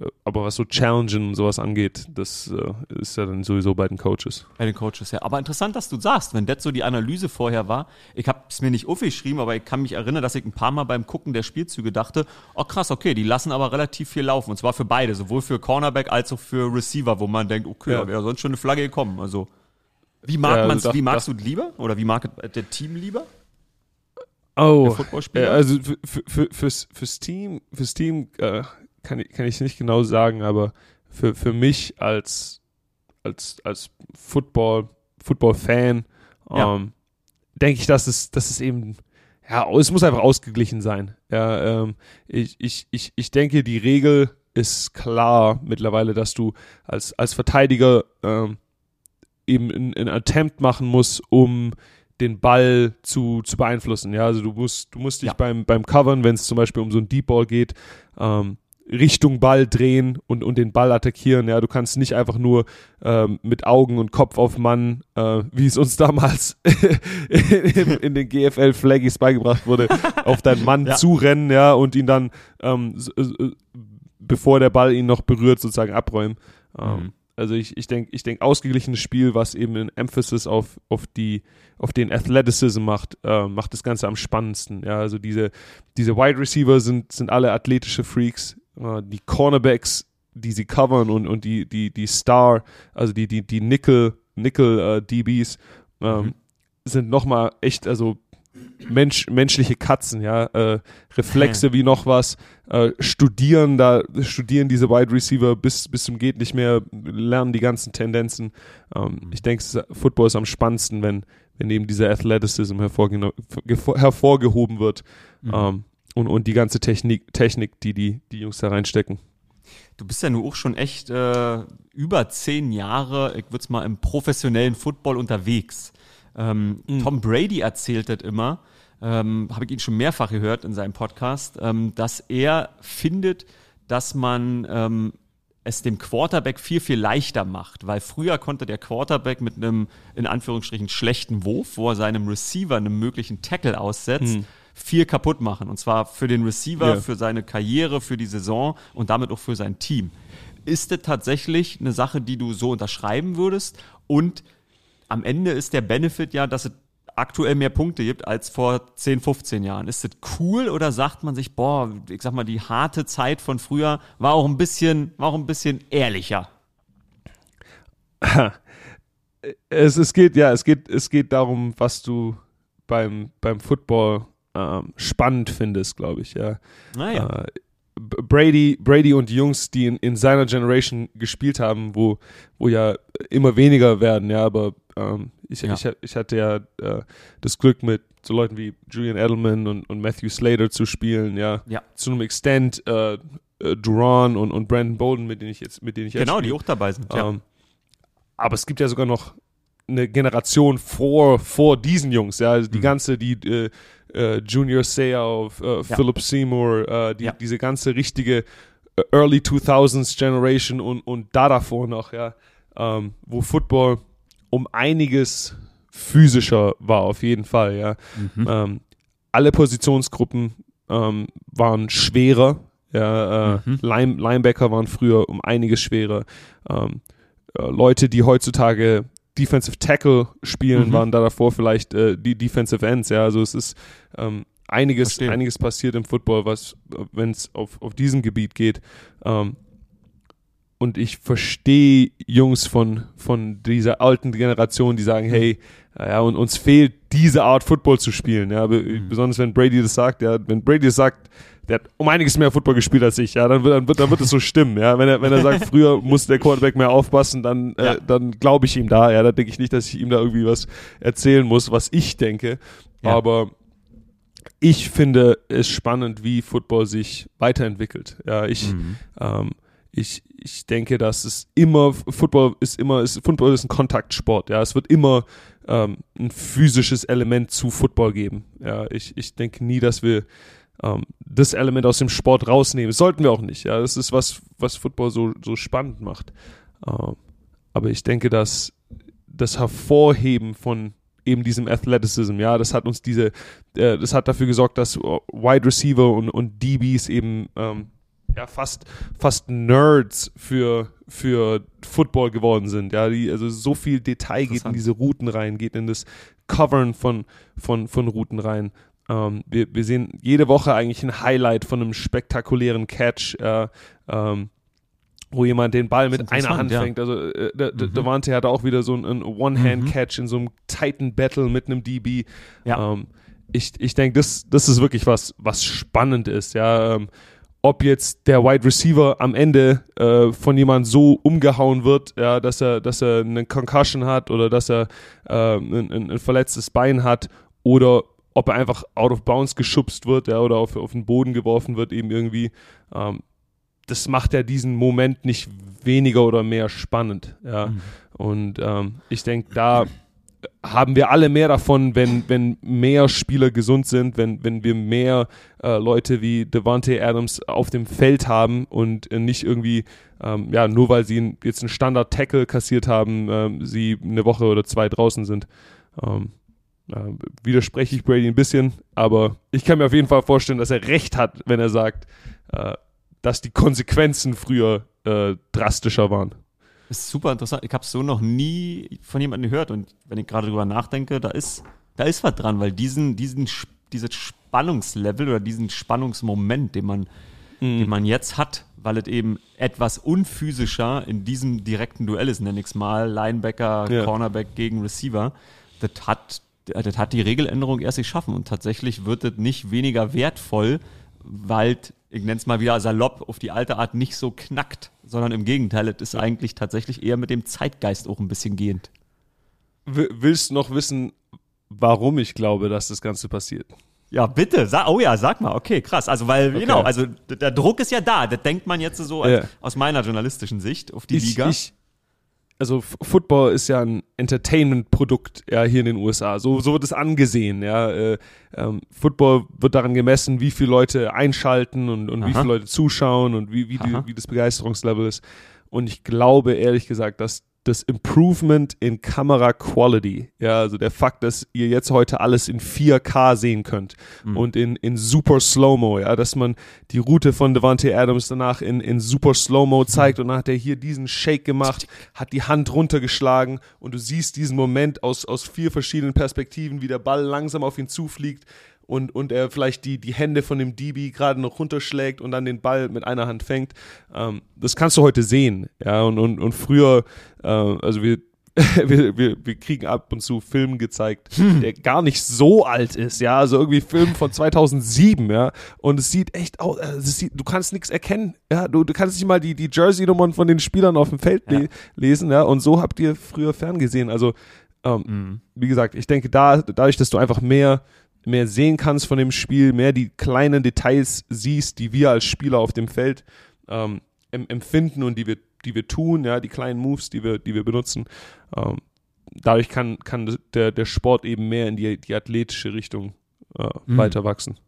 B: Ähm, aber was so Challengen und sowas angeht, das äh, ist ja dann sowieso bei den Coaches.
A: Bei den Coaches, ja. Aber interessant, dass du sagst, wenn das so die Analyse vorher war, ich habe es mir nicht aufgeschrieben, aber ich kann mich erinnern, dass ich ein paar Mal beim Gucken der Spielzüge dachte, oh krass, okay, die lassen aber relativ viel laufen. Und zwar für beide, sowohl für Cornerback als auch für Receiver, wo man denkt, okay, ja. wäre sonst schon eine Flagge gekommen. Also, wie, mag ja, man's, wie magst du lieber? Oder wie mag der Team lieber?
B: Oh, also für, für, fürs, fürs Team, fürs Team äh, kann, ich, kann ich nicht genau sagen, aber für, für mich als, als, als Football, Football-Fan ja. ähm, denke ich, dass es, dass es eben, ja, es muss einfach ausgeglichen sein. Ja, ähm, ich, ich, ich, ich denke, die Regel ist klar mittlerweile, dass du als, als Verteidiger ähm, eben einen Attempt machen musst, um den Ball zu, zu beeinflussen. Ja, also du musst, du musst dich ja. beim, beim Covern, wenn es zum Beispiel um so ein Deep Ball geht, ähm, Richtung Ball drehen und, und den Ball attackieren. Ja, du kannst nicht einfach nur ähm, mit Augen und Kopf auf Mann, äh, wie es uns (laughs) damals in, in, den GFL Flaggies beigebracht wurde, (laughs) auf deinen Mann ja. zurennen, ja, und ihn dann, ähm, bevor der Ball ihn noch berührt, sozusagen abräumen. Ähm, mhm. Also ich, ich denke, ich denk, ausgeglichenes Spiel, was eben ein Emphasis auf, auf, die, auf den Athleticism macht, äh, macht das Ganze am spannendsten. Ja, also diese, diese Wide Receiver sind, sind alle athletische Freaks. Äh, die Cornerbacks, die sie covern und, und die, die, die Star, also die, die, die Nickel, Nickel äh, DBs, ähm, mhm. sind nochmal echt, also Mensch, menschliche Katzen, ja, äh, Reflexe wie noch was, äh, studieren da, studieren diese Wide Receiver bis, bis zum geht nicht mehr, lernen die ganzen Tendenzen. Ähm, mhm. Ich denke, Football ist am spannendsten, wenn, wenn eben dieser Athleticism hervorgehoben wird mhm. ähm, und, und die ganze Technik, Technik, die die, die Jungs da reinstecken.
A: Du bist ja nur auch schon echt äh, über zehn Jahre, ich würde es mal im professionellen Football unterwegs. Ähm, mhm. Tom Brady erzählt das immer, ähm, habe ich ihn schon mehrfach gehört in seinem Podcast, ähm, dass er findet, dass man ähm, es dem Quarterback viel, viel leichter macht, weil früher konnte der Quarterback mit einem, in Anführungsstrichen, schlechten Wurf, wo er seinem Receiver einen möglichen Tackle aussetzt, mhm. Viel kaputt machen. Und zwar für den Receiver, ja. für seine Karriere, für die Saison und damit auch für sein Team. Ist das tatsächlich eine Sache, die du so unterschreiben würdest? Und am Ende ist der Benefit ja, dass es aktuell mehr Punkte gibt als vor 10, 15 Jahren. Ist das cool oder sagt man sich, boah, ich sag mal, die harte Zeit von früher war auch ein bisschen, war auch ein bisschen ehrlicher? (laughs)
B: Es, es geht, ja, es geht, es geht darum, was du beim, beim Football ähm, spannend findest, glaube ich, ja.
A: Naja. Äh,
B: Brady, Brady und die Jungs, die in, in seiner Generation gespielt haben, wo, wo ja immer weniger werden, ja, aber ähm, ich, ja. Ich, ich, hatte ja äh, das Glück mit so Leuten wie Julian Edelman und, und Matthew Slater zu spielen, ja.
A: ja.
B: Zu einem Extent äh, äh, Duran und, und Brandon Bolden, mit denen ich jetzt, mit denen ich
A: Genau, die auch dabei sind, ja. Ähm,
B: aber es gibt ja sogar noch eine Generation vor, vor diesen Jungs, ja, also die mhm. ganze, die äh, äh, Junior Seau, äh. Philip Seymour, äh, die, diese ganze richtige äh, Early 2000s Generation und, und da davor noch, ja, ähm, wo Football um einiges physischer war, auf jeden Fall, ja. Mhm. Ähm, alle Positionsgruppen ähm, waren schwerer, ja, äh, mhm. Line, Linebacker waren früher um einiges schwerer. Ähm, äh, Leute, die heutzutage Defensive Tackle spielen, mhm. waren da davor vielleicht äh, die Defensive Ends. Ja, also es ist ähm, einiges, einiges passiert im Football, was, wenn es auf, auf diesem Gebiet geht. Ähm, und ich verstehe Jungs von, von dieser alten Generation, die sagen, hey, ja, und uns fehlt diese Art Football zu spielen. Ja, mhm. besonders wenn Brady das sagt, ja, wenn Brady das sagt, der hat um einiges mehr Football gespielt als ich, ja, dann wird, dann wird, dann wird es so stimmen, ja. Wenn er, wenn er sagt, (laughs) früher muss der Quarterback mehr aufpassen, dann, äh, ja. äh, dann glaube ich ihm da, ja. Da denke ich nicht, dass ich ihm da irgendwie was erzählen muss, was ich denke. Ja. Aber ich finde es spannend, wie Football sich weiterentwickelt. Ja, ich, mhm. ähm, ich, ich denke, dass es immer, Football ist immer, ist, Football ist ein Kontaktsport, ja. Es wird immer ähm, ein physisches Element zu Football geben. Ja, ich, ich denke nie, dass wir ähm, das Element aus dem Sport rausnehmen. Das sollten wir auch nicht. Ja, das ist was, was Football so, so spannend macht. Ähm, aber ich denke, dass das Hervorheben von eben diesem Athleticism, ja, das hat uns diese, äh, das hat dafür gesorgt, dass Wide Receiver und, und DBs eben ähm, ja fast fast Nerds für für Football geworden sind. Ja, die also so viel Detail geht in diese Routen rein, geht in das Covern von von von Routen rein. Ähm, wir, wir sehen jede Woche eigentlich ein Highlight von einem spektakulären Catch. Äh, ähm, wo jemand den Ball mit einer Hand ja. fängt. Also äh, der, mhm. Devante hatte auch wieder so einen One-Hand-Catch mhm. in so einem Titan-Battle mit einem DB. Ja. Ähm, ich ich denke, das, das ist wirklich was, was spannend ist. Ja, ähm, ob jetzt der Wide Receiver am Ende äh, von jemand so umgehauen wird, ja, dass er, dass er eine Concussion hat oder dass er äh, ein, ein, verletztes Bein hat oder ob er einfach out of bounds geschubst wird ja, oder auf, auf den Boden geworfen wird, eben irgendwie. Ähm, das macht ja diesen Moment nicht weniger oder mehr spannend. Ja. Mhm. Und ähm, ich denke, da haben wir alle mehr davon, wenn, wenn mehr Spieler gesund sind, wenn, wenn wir mehr äh, Leute wie Devante Adams auf dem Feld haben und äh, nicht irgendwie, ähm, ja, nur weil sie jetzt einen Standard-Tackle kassiert haben, äh, sie eine Woche oder zwei draußen sind. Ähm, widerspreche ich Brady ein bisschen, aber ich kann mir auf jeden Fall vorstellen, dass er recht hat, wenn er sagt, äh, dass die Konsequenzen früher äh, drastischer waren.
A: Das ist super interessant. Ich habe es so noch nie von jemandem gehört und wenn ich gerade drüber nachdenke, da ist, da ist was dran, weil diesen, diesen, dieses Spannungslevel oder diesen Spannungsmoment, den man, mhm. den man jetzt hat, weil es eben etwas unphysischer in diesem direkten Duell ist, nenne ich es mal, Linebacker, ja. Cornerback gegen Receiver, das hat, das hat die Regeländerung erst geschaffen und tatsächlich wird es nicht weniger wertvoll, weil ich nenne es mal wieder salopp, auf die alte Art nicht so knackt, sondern im Gegenteil, es ist eigentlich tatsächlich eher mit dem Zeitgeist auch ein bisschen gehend.
B: Willst du noch wissen, warum ich glaube, dass das Ganze passiert?
A: Ja, bitte. Sag, oh ja, sag mal. Okay, krass. Also, weil, okay. genau, also der Druck ist ja da. Das denkt man jetzt so als, ja. aus meiner journalistischen Sicht auf die
B: ich,
A: Liga.
B: Ich, also Football ist ja ein Entertainment-Produkt ja, hier in den USA. So, so wird es angesehen. Ja. Äh, ähm, Football wird daran gemessen, wie viele Leute einschalten und, und wie viele Leute zuschauen und wie, wie, die, wie das Begeisterungslevel ist. Und ich glaube ehrlich gesagt, dass das Improvement in Kamera Quality. Ja, also der Fakt, dass ihr jetzt heute alles in 4K sehen könnt mhm. und in, in super Slow-Mo, ja, dass man die Route von Devante Adams danach in, in super Slow-Mo zeigt mhm. und dann hat er hier diesen Shake gemacht, hat die Hand runtergeschlagen und du siehst diesen Moment aus, aus vier verschiedenen Perspektiven, wie der Ball langsam auf ihn zufliegt und, und er vielleicht die, die Hände von dem DB gerade noch runterschlägt und dann den Ball mit einer Hand fängt. Ähm, das kannst du heute sehen. Ja, und, und, und früher, äh, also wir, (laughs) wir, wir, wir kriegen ab und zu Filme gezeigt, hm. der gar nicht so alt ist, ja, also irgendwie Film von 2007, ja, und es sieht echt aus, äh, es sieht, du kannst nichts erkennen, ja, du, du kannst nicht mal die, die Jersey-Nummern von den Spielern auf dem Feld ja. lesen, ja, und so habt ihr früher ferngesehen, also, ähm, mhm. wie gesagt, ich denke, da, dadurch, dass du einfach mehr mehr sehen kannst von dem Spiel, mehr die kleinen Details siehst, die wir als Spieler auf dem Feld ähm, empfinden und die wir, die wir tun, ja, die kleinen Moves, die wir, die wir benutzen. Ähm, dadurch kann, kann der, der Sport eben mehr in die, die athletische Richtung äh, mhm. weiter wachsen.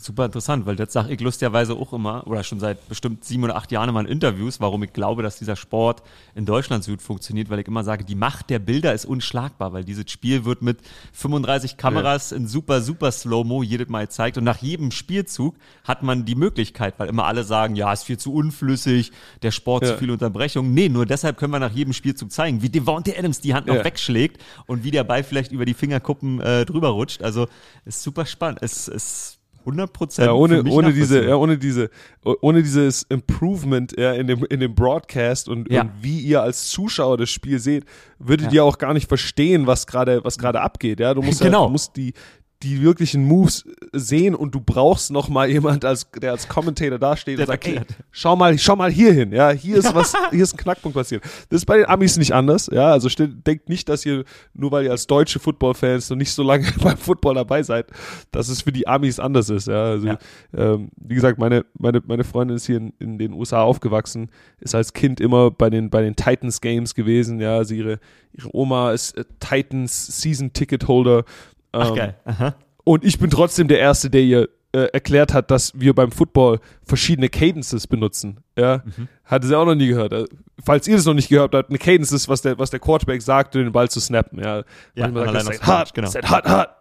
A: Super interessant, weil das sage ich lustigerweise auch immer, oder schon seit bestimmt sieben oder acht Jahren immer in Interviews, warum ich glaube, dass dieser Sport in Deutschland so gut funktioniert, weil ich immer sage, die Macht der Bilder ist unschlagbar, weil dieses Spiel wird mit 35 Kameras ja. in super, super Slow-Mo jedes Mal gezeigt und nach jedem Spielzug hat man die Möglichkeit, weil immer alle sagen, ja, ist viel zu unflüssig, der Sport ja. zu viel Unterbrechung. Nee, nur deshalb können wir nach jedem Spielzug zeigen, wie Devontae Adams die Hand noch ja. wegschlägt und wie der Ball vielleicht über die Fingerkuppen äh, drüber rutscht. Also ist super spannend. Es ist 100 Prozent.
B: Ja, ohne, ohne diese, ja, ohne diese, ohne dieses Improvement ja, in dem, in dem Broadcast und, ja. und wie ihr als Zuschauer das Spiel seht, würdet ja. ihr auch gar nicht verstehen, was gerade, was gerade abgeht. Ja, du musst, genau. ja, du musst die, die wirklichen Moves sehen und du brauchst noch mal jemand, als, der als Commentator dasteht der und sagt, hey, schau mal, schau mal hier hin, ja, hier ist was, (laughs) hier ist ein Knackpunkt passiert. Das ist bei den Amis nicht anders, ja, also denkt nicht, dass ihr, nur weil ihr als deutsche Football-Fans noch nicht so lange (laughs) beim Football dabei seid, dass es für die Amis anders ist, ja, also, ja. Ähm, wie gesagt, meine, meine, meine Freundin ist hier in, in den USA aufgewachsen, ist als Kind immer bei den, bei den Titans Games gewesen, ja, also ihre, ihre Oma ist äh, Titans Season Ticket Holder Ach, ähm, geil. Aha. Und ich bin trotzdem der Erste, der ihr äh, erklärt hat, dass wir beim Football verschiedene Cadences benutzen. Ja, mhm. hatte sie auch noch nie gehört. Also, falls ihr das noch nicht gehört habt, eine Cadence ist, was der, was der Quarterback sagt, den Ball zu snappen. Ja,
A: ja manchmal sagt er, hart,
B: genau. hart, hart.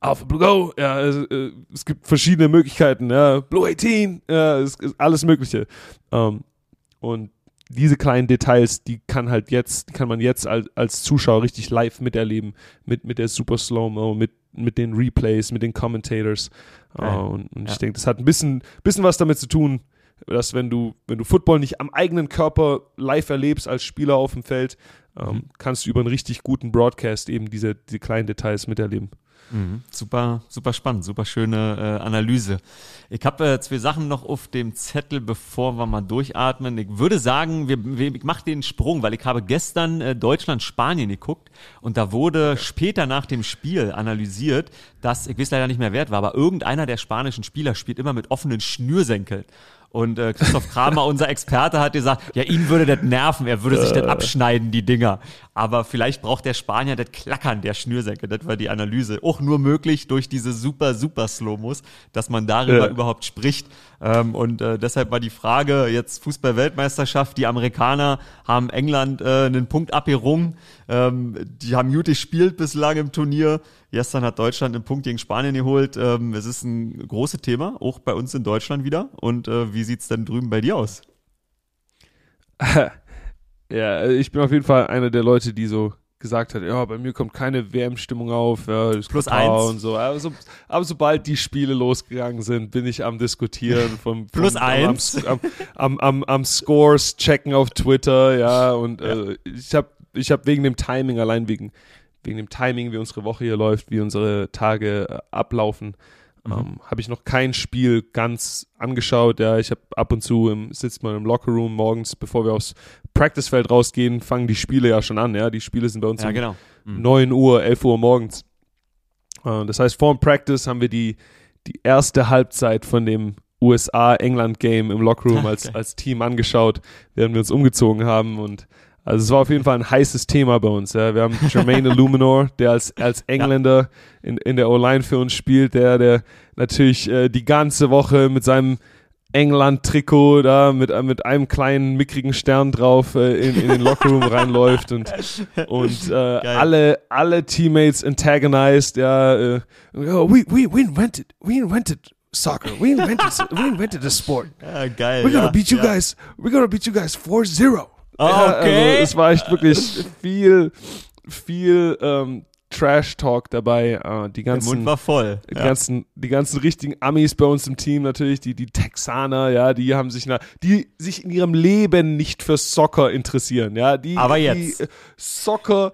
B: Alpha Blue Go, ja, es, äh, es, gibt verschiedene Möglichkeiten, ja, Blue 18, ja, es ist alles Mögliche. Ähm, und diese kleinen Details, die kann halt jetzt, kann man jetzt als, als Zuschauer richtig live miterleben, mit, mit der Super Slow-Mo, mit, mit den Replays, mit den Commentators. Okay. Uh, und, und ja. ich denke, das hat ein bisschen, bisschen was damit zu tun, dass wenn du, wenn du Football nicht am eigenen Körper live erlebst als Spieler auf dem Feld, ähm, mhm. kannst du über einen richtig guten Broadcast eben diese, diese kleinen Details miterleben.
A: Mhm. Super, super spannend, super schöne äh, Analyse. Ich habe äh, zwei Sachen noch auf dem Zettel, bevor wir mal durchatmen. Ich würde sagen, wir, wir, ich mache den Sprung, weil ich habe gestern äh, Deutschland-Spanien geguckt und da wurde später nach dem Spiel analysiert, dass, ich weiß leider nicht mehr wer war, aber irgendeiner der spanischen Spieler spielt immer mit offenen Schnürsenkeln. Und äh, Christoph Kramer, unser Experte, hat gesagt, ja, ihn würde das nerven, er würde sich das äh. abschneiden, die Dinger. Aber vielleicht braucht der Spanier das Klackern der Schnürsenkel. Das war die Analyse. Auch nur möglich durch diese super, super Slow-Mos, dass man darüber ja. überhaupt spricht. Ähm, und äh, deshalb war die Frage, jetzt Fußball-Weltmeisterschaft, die Amerikaner haben England äh, einen Punkt abgerungen. Ähm, die haben gut gespielt bislang im Turnier. Gestern hat Deutschland einen Punkt gegen Spanien geholt. Ähm, es ist ein großes Thema, auch bei uns in Deutschland wieder. Und äh, wie sieht's denn drüben bei dir aus? (laughs)
B: ja, ich bin auf jeden Fall einer der Leute, die so gesagt hat, ja, bei mir kommt keine WM-Stimmung auf, ja,
A: plus eins
B: und so. Aber, so. aber, sobald die Spiele losgegangen sind, bin ich am diskutieren (laughs) vom,
A: plus vom, eins
B: am, am, am, am, Scores checken auf Twitter, ja und ja. Äh, ich habe ich habe wegen dem Timing allein wegen wegen dem Timing, wie unsere Woche hier läuft, wie unsere Tage äh, ablaufen, mhm. ähm, habe ich noch kein Spiel ganz angeschaut. Ja, ich habe ab und zu im, sitzt mal im Lockerroom morgens, bevor wir aufs Practicefeld rausgehen, fangen die Spiele ja schon an. Ja, die Spiele sind bei uns
A: ja, um genau.
B: mhm. 9 Uhr, 11 Uhr morgens. Äh, das heißt, vor dem Practice haben wir die, die erste Halbzeit von dem USA-England-Game im Lockerroom (laughs) als, okay. als Team angeschaut, während wir uns umgezogen haben und also es war auf jeden Fall ein heißes Thema bei uns. Ja. Wir haben Jermaine (laughs) Illuminor, der als, als Engländer ja. in, in der O-Line für uns spielt, der, der natürlich äh, die ganze Woche mit seinem England-Trikot da mit, mit einem kleinen mickrigen Stern drauf äh, in, in den Lockerroom (laughs) reinläuft und, und äh, alle, alle Teammates antagonized, ja, äh, oh, we, we, we invented, we invented soccer. We invented, we invented the sport.
A: Ja, (laughs) geil.
B: We're gonna ja, beat you guys, we're gonna beat you guys 4-0.
A: Okay. Ja, also
B: es war echt wirklich viel, viel ähm, Trash-Talk dabei. Äh, die ganzen,
A: Der Mund war voll.
B: Die, ja. ganzen, die ganzen richtigen Amis bei uns im Team natürlich, die, die Texaner, ja, die haben sich, na, die sich in ihrem Leben nicht für Soccer interessieren, ja. Die,
A: Aber jetzt.
B: Die äh, Soccer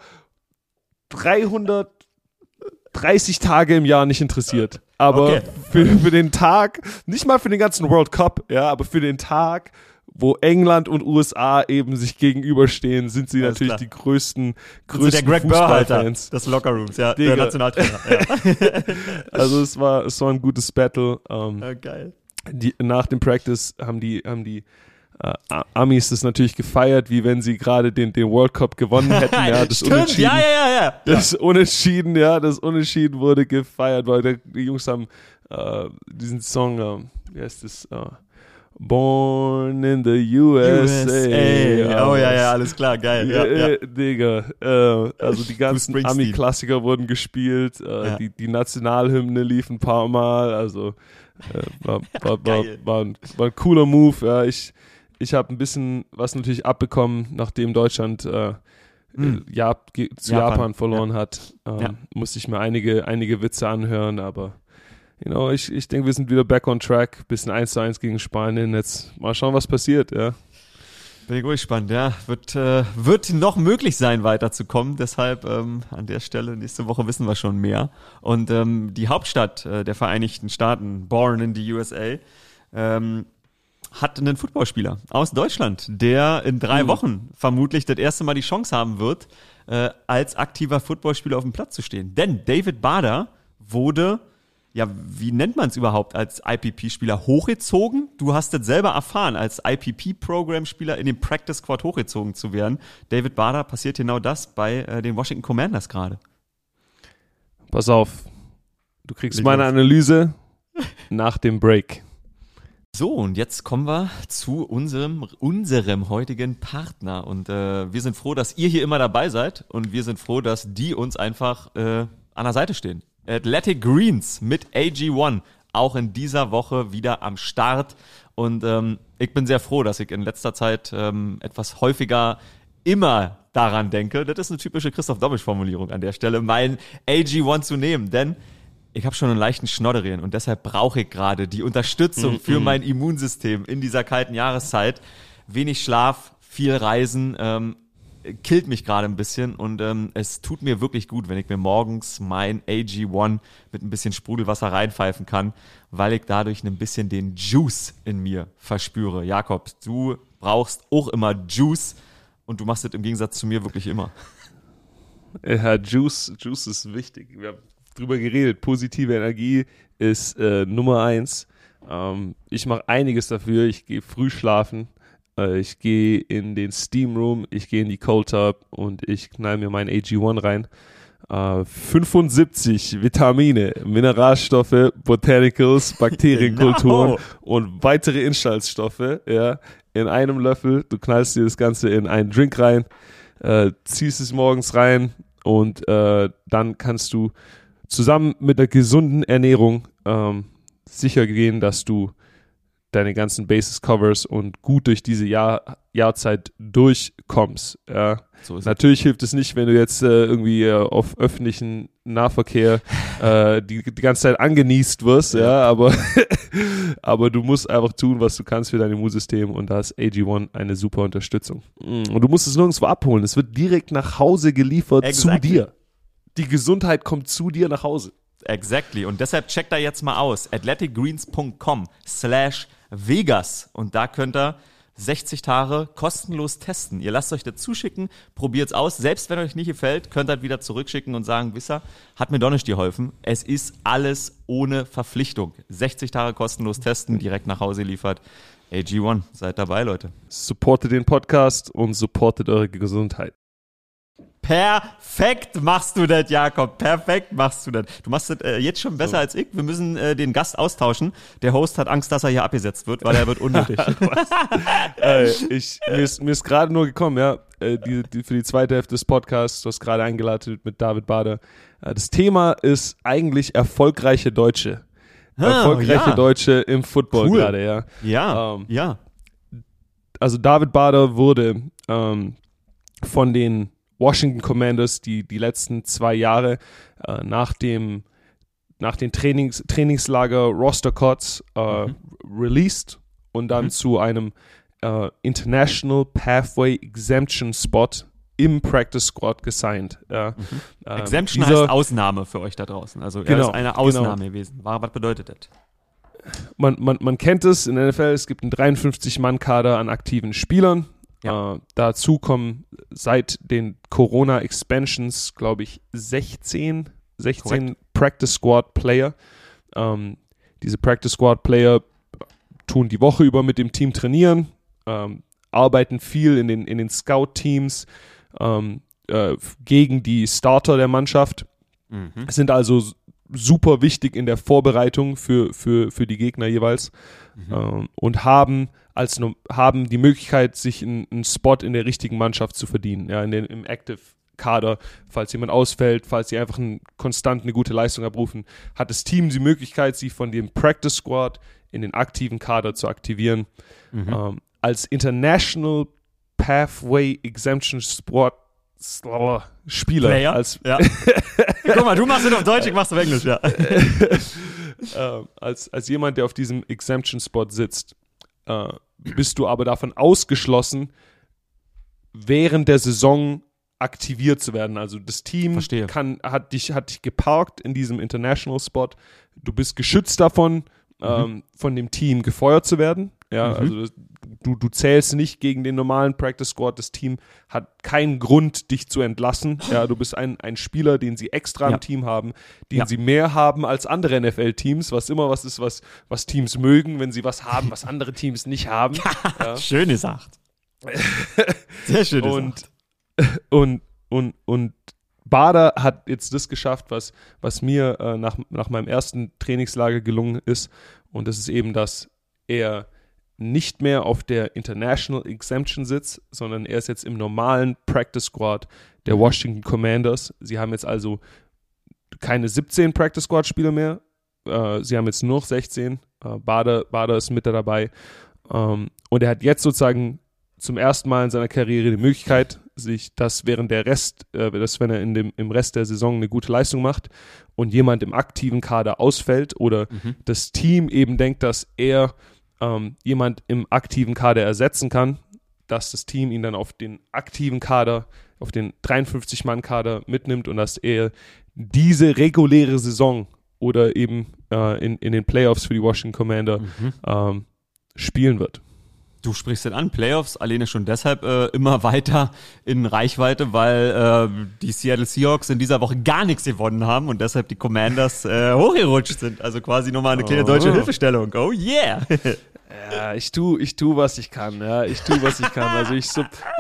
B: 330 Tage im Jahr nicht interessiert. Aber okay. für, für den Tag, nicht mal für den ganzen World Cup, ja, aber für den Tag wo England und USA eben sich gegenüberstehen, sind sie Alles natürlich klar. die größten, größten also der Greg Fußballfans
A: des Lockerrooms, ja, Digga. der Nationaltrainer. Ja. (laughs)
B: also es war, es war ein gutes Battle.
A: Ähm, ja, geil.
B: Die, nach dem Practice haben die, haben die äh, Amis das natürlich gefeiert, wie wenn sie gerade den, den World Cup gewonnen (laughs) hätten. Ja, das
A: Stimmt, Unentschieden, ja, ja, ja, ja.
B: Das Unentschieden, ja, das Unentschieden wurde gefeiert, weil die Jungs haben äh, diesen Song, äh, wie heißt das? Äh, Born in the USA. USA.
A: Oh ja, ja, alles klar, geil. Ja,
B: ja. Äh, Digga, äh, also die ganzen Ami-Klassiker wurden gespielt, äh, ja. die, die Nationalhymne lief ein paar Mal, also äh, war, (laughs) war, war, war, ein, war ein cooler Move. Ja, ich ich habe ein bisschen was natürlich abbekommen, nachdem Deutschland äh, mhm. Jap zu Japan, Japan verloren hat. Ähm, musste ich mir einige, einige Witze anhören, aber you know, ich, ich denke, wir sind wieder back on track. Bisschen 1 zu 1 gegen Spanien. Jetzt mal schauen, was passiert, ja.
A: Bin ich gespannt, ja. Wird, äh, wird noch möglich sein, weiterzukommen. Deshalb ähm, an der Stelle, nächste Woche wissen wir schon mehr. Und ähm, die Hauptstadt äh, der Vereinigten Staaten, born in the USA, ähm, hat einen Footballspieler aus Deutschland, der in drei mhm. Wochen vermutlich das erste Mal die Chance haben wird, äh, als aktiver Footballspieler auf dem Platz zu stehen. Denn David Bader wurde ja, wie nennt man es überhaupt als IPP-Spieler? Hochgezogen? Du hast das selber erfahren, als IPP-Programm-Spieler in den Practice Squad hochgezogen zu werden. David Bader passiert genau das bei äh, den Washington Commanders gerade.
B: Pass auf, du kriegst Leg meine. Analyse (laughs) nach dem Break.
A: So, und jetzt kommen wir zu unserem, unserem heutigen Partner. Und äh, wir sind froh, dass ihr hier immer dabei seid. Und wir sind froh, dass die uns einfach äh, an der Seite stehen. Athletic Greens mit AG1 auch in dieser Woche wieder am Start. Und ähm, ich bin sehr froh, dass ich in letzter Zeit ähm, etwas häufiger immer daran denke. Das ist eine typische Christoph Domisch-Formulierung an der Stelle, meinen AG1 zu nehmen. Denn ich habe schon einen leichten Schnodderien und deshalb brauche ich gerade die Unterstützung für mein Immunsystem in dieser kalten Jahreszeit. Wenig Schlaf, viel Reisen, ähm, killt mich gerade ein bisschen und ähm, es tut mir wirklich gut, wenn ich mir morgens mein AG1 mit ein bisschen Sprudelwasser reinpfeifen kann, weil ich dadurch ein bisschen den Juice in mir verspüre. Jakob, du brauchst auch immer Juice und du machst es im Gegensatz zu mir wirklich immer.
B: Ja, Juice, Juice ist wichtig. Wir haben drüber geredet. Positive Energie ist äh, Nummer eins. Ähm, ich mache einiges dafür. Ich gehe früh schlafen. Äh, ich gehe in den Steam Room. Ich gehe in die Cold Tub und ich knall mir mein AG1 rein. Äh, 75 Vitamine, Mineralstoffe, Botanicals, (laughs) Bakterienkulturen
A: Genau.
B: und weitere Inhaltsstoffe ja, in einem Löffel. Du knallst dir das Ganze in einen Drink rein, äh, ziehst es morgens rein und äh, dann kannst du zusammen mit einer gesunden Ernährung ähm, sicher gehen, dass du deine ganzen Bases covers und gut durch diese Jahr, Jahrzeit durchkommst. Ja.
A: So ist es.
B: Natürlich hilft es nicht, wenn du jetzt äh, irgendwie äh, auf öffentlichen Nahverkehr äh, die, die ganze Zeit angenießt wirst, ja, aber, (laughs) aber du musst einfach tun, was du kannst für dein Immunsystem und da ist AG1 eine super Unterstützung. Mm, Und du musst es nirgendwo abholen. Es wird direkt nach Hause geliefert
A: Exactly.
B: zu dir. Die Gesundheit kommt zu dir nach Hause.
A: Exactly. Und deshalb checkt da jetzt mal aus. athleticgreens.com slash Vegas. Und da könnt ihr 60 Tage kostenlos testen. Ihr lasst euch das zuschicken, probiert's aus. Selbst wenn euch nicht gefällt, könnt ihr das wieder zurückschicken und sagen, Wisser, hat mir doch nicht geholfen. Es ist alles ohne Verpflichtung. 60 Tage kostenlos testen, direkt nach Hause liefert. AG1, seid dabei, Leute.
B: Supportet den Podcast und supportet eure Gesundheit.
A: Perfekt machst du das, Jakob. Perfekt machst du das. Du machst das äh, jetzt schon besser als ich. Wir müssen äh, den Gast austauschen. Der Host hat Angst, dass er hier abgesetzt wird, weil er wird unnötig. (laughs)
B: äh, ich, mir ist, mir ist gerade nur gekommen, ja, äh, die, die, für die zweite Hälfte des Podcasts, du hast gerade eingeleitet mit David Bader. Äh, das Thema ist eigentlich erfolgreiche Deutsche.
A: Ah,
B: erfolgreiche
A: ja.
B: Deutsche im Football
A: Cool.
B: gerade, ja.
A: ja,
B: Ähm,
A: ja.
B: Also David Bader wurde ähm, von den Washington Commanders die, die letzten zwei Jahre äh, nach dem nach den Trainings, Trainingslager Roster Cuts äh, released und dann zu einem äh, International Pathway Exemption Spot im Practice Squad gesigned. Ja. Ähm,
A: Exemption
B: dieser-
A: heißt Ausnahme für euch da draußen. Also er
B: Genau,
A: ist eine
B: genau.
A: Ausnahme gewesen. War, was bedeutet das?
B: man, man, man kennt es in der NFL, es gibt einen 53-Mann-Kader an aktiven Spielern.
A: Ja.
B: Äh, dazu kommen seit den Corona-Expansions, glaube ich, 16, 16
A: Korrekt.
B: Practice Squad Player. Ähm, diese Practice Squad Player tun die Woche über mit dem Team trainieren, ähm, arbeiten viel in den, in den Scout-Teams ähm, äh, gegen die Starter der Mannschaft sind also super wichtig in der Vorbereitung für, für, für die Gegner jeweils ähm, und haben als haben die Möglichkeit, sich einen, einen Spot in der richtigen Mannschaft zu verdienen, ja, in den, im Active Kader, falls jemand ausfällt, falls sie einfach ein, konstant eine gute Leistung abrufen, hat das Team die Möglichkeit, sie von dem Practice Squad in den aktiven Kader zu aktivieren. Ähm, als International Pathway Exemption Sport Spieler,
A: Player?
B: als
A: Ja. (laughs) Guck mal, du machst es auf Deutsch, ich mach's auf Englisch, ja. (laughs)
B: äh, als, als jemand, der auf diesem Exemption-Spot sitzt, äh, bist du aber davon ausgeschlossen, während der Saison aktiviert zu werden. Also das Team
A: Verstehe.
B: kann, hat, dich, hat dich geparkt in diesem International-Spot. Du bist geschützt davon, ähm, von dem Team gefeuert zu werden. Ja, also das, du, du zählst nicht gegen den normalen Practice Squad. Das Team hat keinen Grund, dich zu entlassen. Ja, du bist ein, ein Spieler, den sie extra
A: Ja.
B: im Team haben, den
A: Ja.
B: sie mehr haben als andere NFL-Teams, was immer was ist, was, was Teams mögen, wenn sie was haben, was andere Teams nicht haben. (laughs) ja.
A: Schön gesagt. Sehr schön
B: Und, (laughs) und, und, und Bader hat jetzt das geschafft, was, was mir äh, nach, nach meinem ersten Trainingslager gelungen ist. Und das ist eben, dass er nicht mehr auf der International Exemption sitzt, sondern er ist jetzt im normalen Practice Squad der Washington Commanders. Sie haben jetzt also keine 17 Practice Squad Spieler mehr. Äh, sie haben jetzt nur noch 16. Äh, Bader, Bader ist mit dabei. Ähm, und er hat jetzt sozusagen zum ersten Mal in seiner Karriere die Möglichkeit, sich das während der Rest, äh, dass wenn er in dem, im Rest der Saison eine gute Leistung macht und jemand im aktiven Kader ausfällt oder mhm. das Team eben denkt, dass er ähm, jemand im aktiven Kader ersetzen kann, dass das Team ihn dann auf den aktiven Kader, auf den 53-Mann-Kader mitnimmt und dass er diese reguläre Saison oder eben äh, in, in den Playoffs für die Washington Commander mhm. ähm, spielen wird.
A: Du sprichst den an, Playoffs, alleine schon deshalb äh, immer weiter in Reichweite, weil äh, die Seattle Seahawks in dieser Woche gar nichts gewonnen haben und deshalb die Commanders äh, hochgerutscht sind. Also quasi nochmal eine kleine deutsche oh. Hilfestellung. Oh yeah! (laughs)
B: Ja, ich tu, ich tu, was ich kann. Ja, ich tu, was ich kann. Also ich,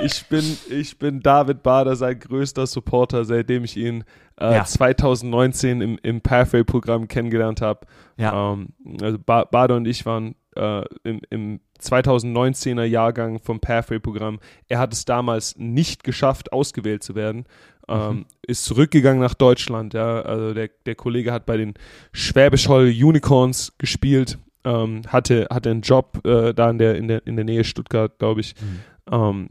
B: ich bin, ich bin David Bader, sein größter Supporter, seitdem ich ihn äh, ja. 2019 im, im Pathway-Programm kennengelernt habe. Ja. Ähm, also ba Bader und ich waren äh, im, im 2019er Jahrgang vom Pathway-Programm. Er hat es damals nicht geschafft, ausgewählt zu werden. Ähm, mhm. Ist zurückgegangen nach Deutschland. Ja. Also der, der Kollege hat bei den Schwäbisch Hall Unicorns gespielt ähm, hatte, hatte einen Job äh, da in der, in, der, in der Nähe Stuttgart, glaube ich. Mhm. Ähm,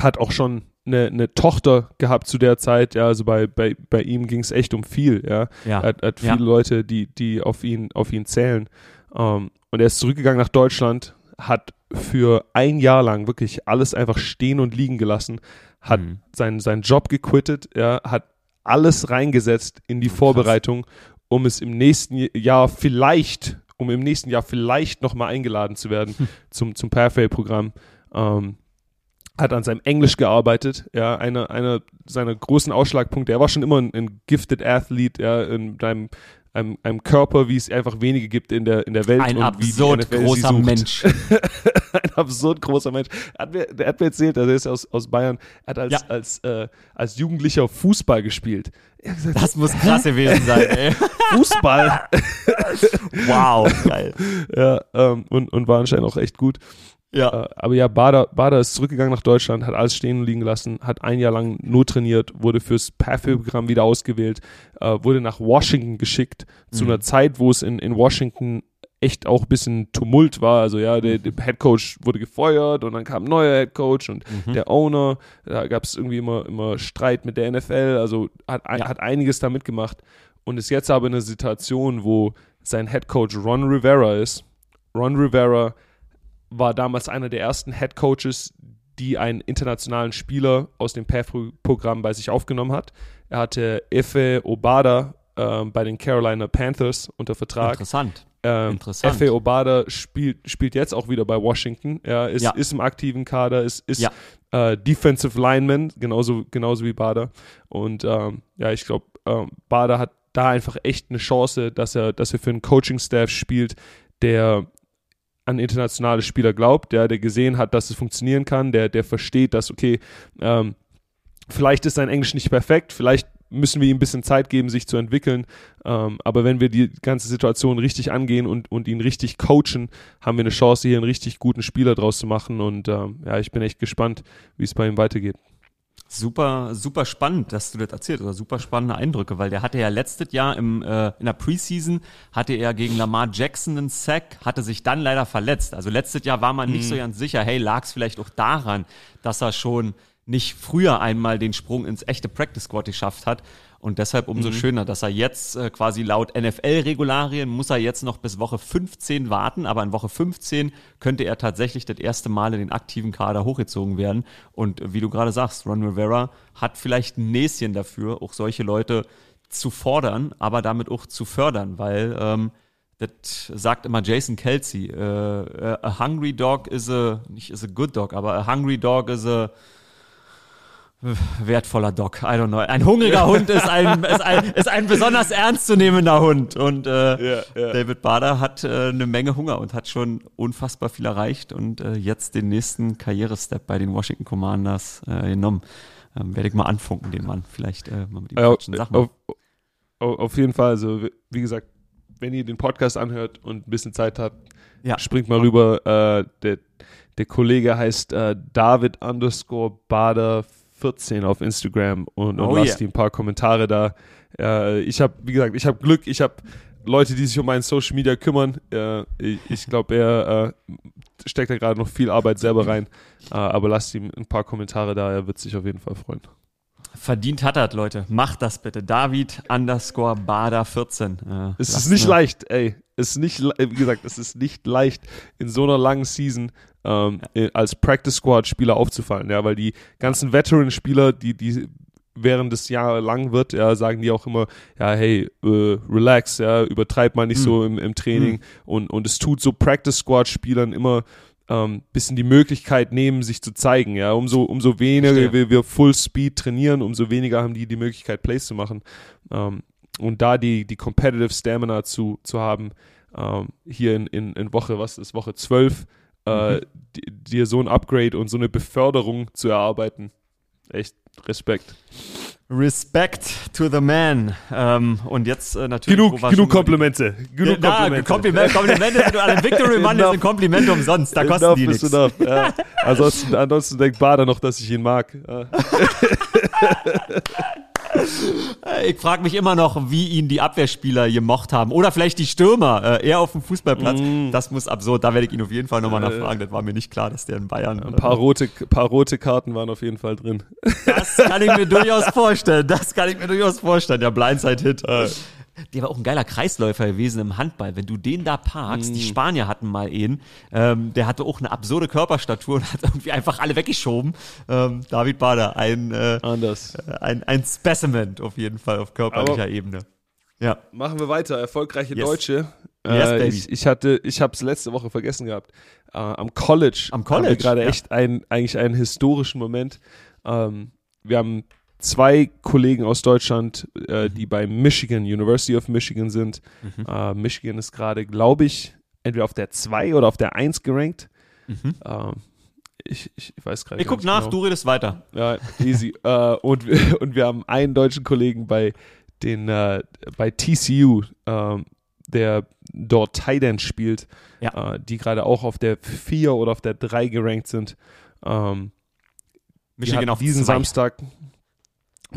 B: hat auch schon eine, eine Tochter gehabt zu der Zeit, ja, also bei, bei, bei ihm ging es echt um viel, ja. ja. Er hat, hat viele ja. Leute, die, die auf ihn, auf ihn zählen. Ähm, und er ist zurückgegangen nach Deutschland, hat für ein Jahr lang wirklich alles einfach stehen und liegen gelassen, hat mhm. seinen, seinen Job gequittet, ja, hat alles reingesetzt in die Krass. Vorbereitung, um es im nächsten Jahr vielleicht um im nächsten Jahr vielleicht nochmal eingeladen zu werden hm. zum, zum Pathway-Programm. Ähm, hat an seinem Englisch gearbeitet, ja, einer eine seiner großen Ausschlagpunkte. Er war schon immer ein, ein gifted Athlete, ja, in einem, einem, einem, Körper, wie es einfach wenige gibt in der, in der Welt.
A: Ein absurd großer Mensch. (laughs)
B: ein absurd großer Mensch. Er hat mir, er hat mir erzählt, also er ist aus, aus Bayern, er hat als, ja. als, äh, als Jugendlicher Fußball gespielt.
A: Gesagt, das muss krass gewesen sein, ey. (laughs)
B: Fußball. (laughs)
A: wow, geil.
B: Ja, ähm, und, und war anscheinend auch echt gut. Ja. Äh, aber ja, Bader, Bader ist zurückgegangen nach Deutschland, hat alles stehen und liegen lassen, hat ein Jahr lang nur trainiert, wurde fürs Pathway-Programm wieder ausgewählt, äh, wurde nach Washington geschickt, mhm. zu einer Zeit, wo es in, in Washington echt auch ein bisschen Tumult war. Also ja, der, der Head Coach wurde gefeuert und dann kam ein neuer Head Coach und mhm. der Owner. Da gab es irgendwie immer, immer Streit mit der NFL. Also hat, ja. hat einiges da mitgemacht und ist jetzt aber in einer Situation, wo sein Head Coach Ron Rivera ist. Ron Rivera war damals einer der ersten Head Coaches, die einen internationalen Spieler aus dem PAF-Programm bei sich aufgenommen hat. Er hatte Efe Obada äh, bei den Carolina Panthers unter Vertrag.
A: Interessant.
B: Ähm,
A: Interessant.
B: F.A. Obada spielt, spielt jetzt auch wieder bei Washington. Er ist, ja. ist im aktiven Kader, ist, ist ja. äh, Defensive Lineman, genauso, genauso wie Bader. Und ähm, ja, ich glaube, ähm, Bader hat da einfach echt eine Chance, dass er, dass er für einen Coaching-Staff spielt, der an internationale Spieler glaubt, der, der gesehen hat, dass es funktionieren kann, der, der versteht, dass, okay, ähm, vielleicht ist sein Englisch nicht perfekt, vielleicht müssen wir ihm ein bisschen Zeit geben, sich zu entwickeln. Ähm, aber wenn wir die ganze Situation richtig angehen und, und ihn richtig coachen, haben wir eine Chance, hier einen richtig guten Spieler draus zu machen. Und ähm, ja, ich bin echt gespannt, wie es bei ihm weitergeht.
A: Super, super spannend, dass du das erzählst, oder super spannende Eindrücke, weil der hatte ja letztes Jahr im, äh, in der Preseason, hatte er gegen Lamar Jackson einen Sack, hatte sich dann leider verletzt. Also letztes Jahr war man mhm. nicht so ganz sicher, hey, lag es vielleicht auch daran, dass er schon nicht früher einmal den Sprung ins echte Practice Squad geschafft hat. Und deshalb umso mhm. schöner, dass er jetzt äh, quasi laut NFL-Regularien muss er jetzt noch bis Woche 15 warten, aber in Woche 15 könnte er tatsächlich das erste Mal in den aktiven Kader hochgezogen werden. Und wie du gerade sagst, Ron Rivera hat vielleicht ein Näschen dafür, auch solche Leute zu fordern, aber damit auch zu fördern, weil ähm, das sagt immer Jason Kelsey. Äh, a hungry dog is a, nicht is a good dog, aber a hungry dog is a wertvoller Doc, I don't know. Ein hungriger Hund ist ein, ist ein, ist ein besonders ernstzunehmender Hund. Und äh, yeah, yeah. David Bader hat äh, eine Menge Hunger und hat schon unfassbar viel erreicht und äh, jetzt den nächsten Karrierestep bei den Washington Commanders äh, genommen. Ähm, Werde ich mal anfunken, den Mann. Vielleicht äh, mal mit ihm ja, Sachen.
B: Auf, auf, jeden Fall, also wie gesagt, wenn ihr den Podcast anhört und ein bisschen Zeit habt, ja. springt mal rüber. Äh, der, der Kollege heißt äh, David underscore Bader 14 auf Instagram und, und
A: Oh
B: lasst
A: yeah.
B: ihm ein paar Kommentare da. Äh, ich habe, wie gesagt, ich habe Glück, ich habe Leute, die sich um meinen Social Media kümmern. Äh, ich ich glaube, er äh, steckt da gerade noch viel Arbeit selber rein. Äh, aber lasst ihm ein paar Kommentare da, er wird sich auf jeden Fall freuen.
A: Verdient hat er, Leute. Macht das bitte. David underscore Bader 14. Äh,
B: Es ist nicht leicht, ey. Es ist nicht, le- wie gesagt, es ist nicht leicht, in so einer langen Season ähm, äh, als Practice Squad Spieler aufzufallen, ja, weil die ganzen Veteran-Spieler, die, die während des Jahres lang wird, ja, sagen die auch immer, ja, hey, äh, relax, ja, übertreib mal nicht
A: Hm.
B: so im, im Training und, und es tut so Practice Squad Spielern immer ähm, bisschen die Möglichkeit nehmen, sich zu zeigen, ja, umso, umso weniger wir, wir Full Speed trainieren, umso weniger haben die die Möglichkeit, Plays zu machen. Ähm, und da die, die Competitive Stamina zu, zu haben, ähm, hier in, in, in Woche, was ist Woche 12, äh, di- dir so ein Upgrade und so eine Beförderung zu erarbeiten. Echt Respekt.
A: Respect to the man. Ähm, und jetzt äh, natürlich.
B: Genug, genug Komplimente. Genug
A: Ja,
B: Komplimente.
A: Kompliment, Komplimente sind an Victory Mann ist ein Kompliment umsonst. Da kosten
B: enough
A: die nichts.
B: Ja. Ansonsten, ansonsten denkt Bader noch, dass ich ihn mag. Ja. (laughs)
A: Ich frage mich immer noch, wie ihn die Abwehrspieler gemocht haben. Oder vielleicht die Stürmer, äh, eher auf dem Fußballplatz.
B: Mm.
A: Das muss absurd. Da werde ich ihn auf jeden Fall nochmal
B: Äh.
A: nachfragen. Das war mir nicht klar, dass der in Bayern.
B: Ein paar rote, paar rote Karten waren auf jeden Fall drin.
A: Das kann ich mir durchaus vorstellen. Das kann ich mir durchaus vorstellen. Der Blindside-Hit. Äh. Der war auch ein geiler Kreisläufer gewesen im Handball. Wenn du den da parkst, die Spanier hatten mal einen, ähm, der hatte auch eine absurde Körperstatur und hat irgendwie einfach alle weggeschoben. Ähm, David Bader, ein, äh,
B: Anders.
A: ein, ein Specimen auf jeden Fall auf körperlicher
B: Aber-
A: Ebene. Ja.
B: Machen wir weiter. Erfolgreiche
A: Yes.
B: Deutsche.
A: Yes,
B: äh, ich, ich hatte, ich habe es letzte Woche vergessen gehabt. Äh, am College.
A: Am
B: Haben wir
A: College,
B: gerade
A: ja.
B: echt einen, eigentlich einen historischen Moment. Ähm, wir haben zwei Kollegen aus Deutschland, äh,
A: Mhm.
B: die bei Michigan, University of Michigan sind. Äh, Michigan ist gerade, glaube ich, entweder auf der 2 oder auf der 1 gerankt. Ähm, ich, ich, ich weiß gerade
A: Mhm. Ich guck
B: nicht
A: nach,
B: genau.
A: du redest weiter.
B: Ja, easy. (laughs) äh, und, wir, und wir haben einen deutschen Kollegen bei den äh, bei TCU, ähm, der dort Tight End spielt,
A: Ja.
B: äh, die gerade auch auf der 4 oder auf der 3 gerankt sind. Ähm,
A: Michigan auf
B: diesen
A: zwei.
B: Samstag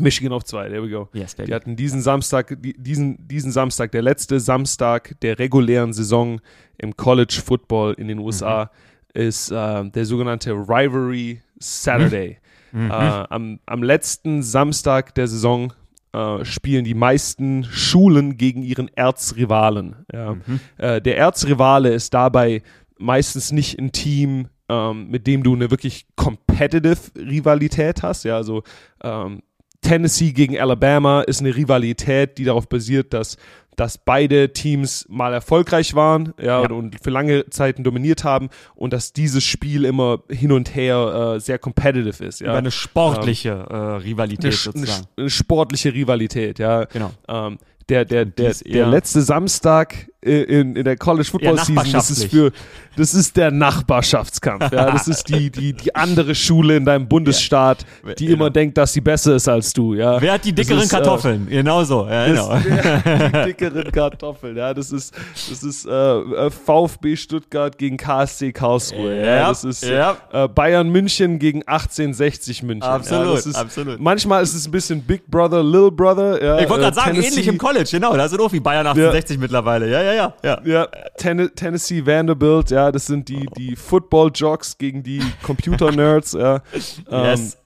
B: (laughs) Michigan auf 2, there we go.
A: Yes, baby.
B: Die hatten diesen Samstag, die- diesen, diesen Samstag, der letzte Samstag der regulären Saison im College Football in den USA, ist äh, der sogenannte Rivalry Saturday. Äh, am, am letzten Samstag der Saison äh, spielen die meisten Schulen gegen ihren Erzrivalen. Ja. Äh, der Erzrivale ist dabei meistens nicht ein Team, ähm, mit dem du eine wirklich competitive Rivalität hast. Ja, also ähm, Tennessee gegen Alabama ist eine Rivalität, die darauf basiert, dass, dass beide Teams mal erfolgreich waren ja,
A: Ja.
B: Und, für lange Zeiten dominiert haben und dass dieses Spiel immer hin und her äh, sehr competitive ist. Ja.
A: Über eine sportliche äh, Rivalität
B: eine, eine,
A: sozusagen.
B: sch- eine sportliche Rivalität, ja.
A: Genau.
B: Ähm, der, der, der, der letzte Samstag in, in der College Football Season, das ist für, das ist der Nachbarschaftskampf, ja. Das ist die, die, die andere Schule in deinem Bundesstaat, die
A: Genau.
B: immer denkt, dass sie besser ist als du, ja.
A: Wer hat die dickeren
B: ist, äh,
A: Kartoffeln? genau so. Ja, genau. (laughs)
B: die (laughs) dickeren Kartoffeln, ja. Das ist, das ist äh, äh, VfB Stuttgart gegen KSC Karlsruhe, ja.
A: Ja,
B: Das ist
A: ja.
B: äh, Bayern München gegen 1860 München. ja.
A: Absolut,
B: ist,
A: absolut.
B: Manchmal ist es ein bisschen Big Brother, Little Brother. Ja,
A: Ich wollte
B: äh,
A: gerade sagen,
B: Tennessee-
A: ähnlich im College, genau. Da sind auch wie Bayern 68 mittlerweile. Ja, ja, ja. ja.
B: Ja, Ten Tennessee Vanderbilt, ja, das sind die, die Football-Jocks gegen die Computer-Nerds, ja. (laughs) Ähm,
A: Yes.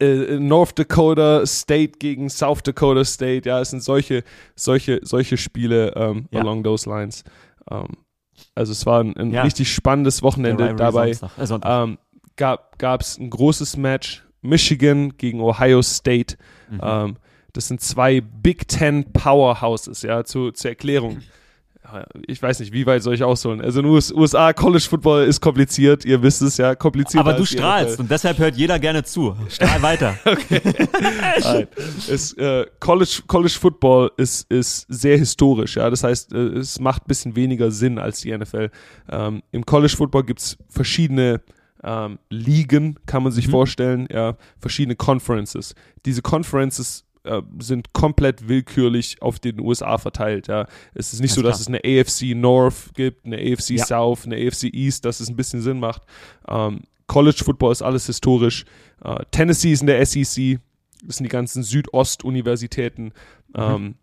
B: äh, North Dakota State gegen South Dakota State, ja, es sind solche, solche, solche Spiele ähm,
A: Ja.
B: along those lines. Ähm, also es war ein, ein
A: Ja.
B: richtig spannendes Wochenende dabei.
A: Samstag. Äh, Sonntag.
B: Ähm, gab es ein großes Match, Michigan gegen Ohio State.
A: Mhm.
B: Ähm, das sind zwei Big Ten Powerhouses, ja, zu, zur Erklärung. Ich weiß nicht, wie weit soll ich ausholen? Also in US USA College Football ist kompliziert, ihr wisst es ja, kompliziert.
A: Aber du strahlst und deshalb hört jeder gerne zu. Strahl weiter. (laughs) (laughs)
B: Es, äh, College, College Football ist, ist sehr historisch, ja. Das heißt, äh, es macht ein bisschen weniger Sinn als die NFL. Ähm, Im College Football gibt es verschiedene ähm, Ligen, kann man sich vorstellen, ja, verschiedene Conferences. Diese Conferences äh, sind komplett willkürlich auf den USA verteilt, ja. Es ist nicht
A: Ganz
B: so, dass es eine AFC North gibt, eine AFC
A: Ja.
B: South, eine AFC East, dass es ein bisschen Sinn macht. Ähm, College Football ist alles historisch. Äh, Tennessee ist in der SEC, das sind die ganzen Südost-Universitäten. Mhm. Ähm,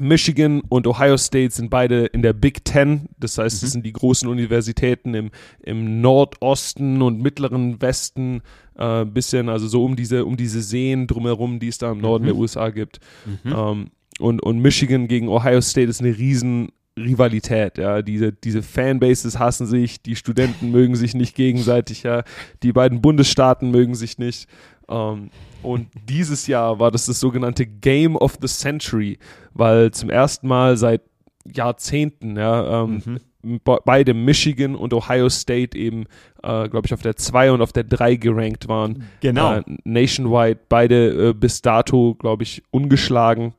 B: Michigan und Ohio State sind beide in der Big Ten. Das heißt, mhm. das sind die großen Universitäten im, im Nordosten und mittleren Westen, äh, bisschen, also so um diese, um diese Seen drumherum, die es da im Norden mhm. der USA gibt. Mhm. Ähm, und, und Michigan gegen Ohio State ist eine riesen Rivalität, ja, diese, diese Fanbases hassen sich, die Studenten mögen sich nicht gegenseitig, ja, die beiden Bundesstaaten mögen sich nicht. Ähm, und dieses Jahr war das das sogenannte Game of the Century, weil zum ersten Mal seit Jahrzehnten, ja, ähm, mhm. beide Michigan und Ohio State eben, äh, glaube ich, auf der 2 und auf der 3 gerankt waren.
A: Genau.
B: Äh, nationwide, beide äh, bis dato, glaube ich, ungeschlagen.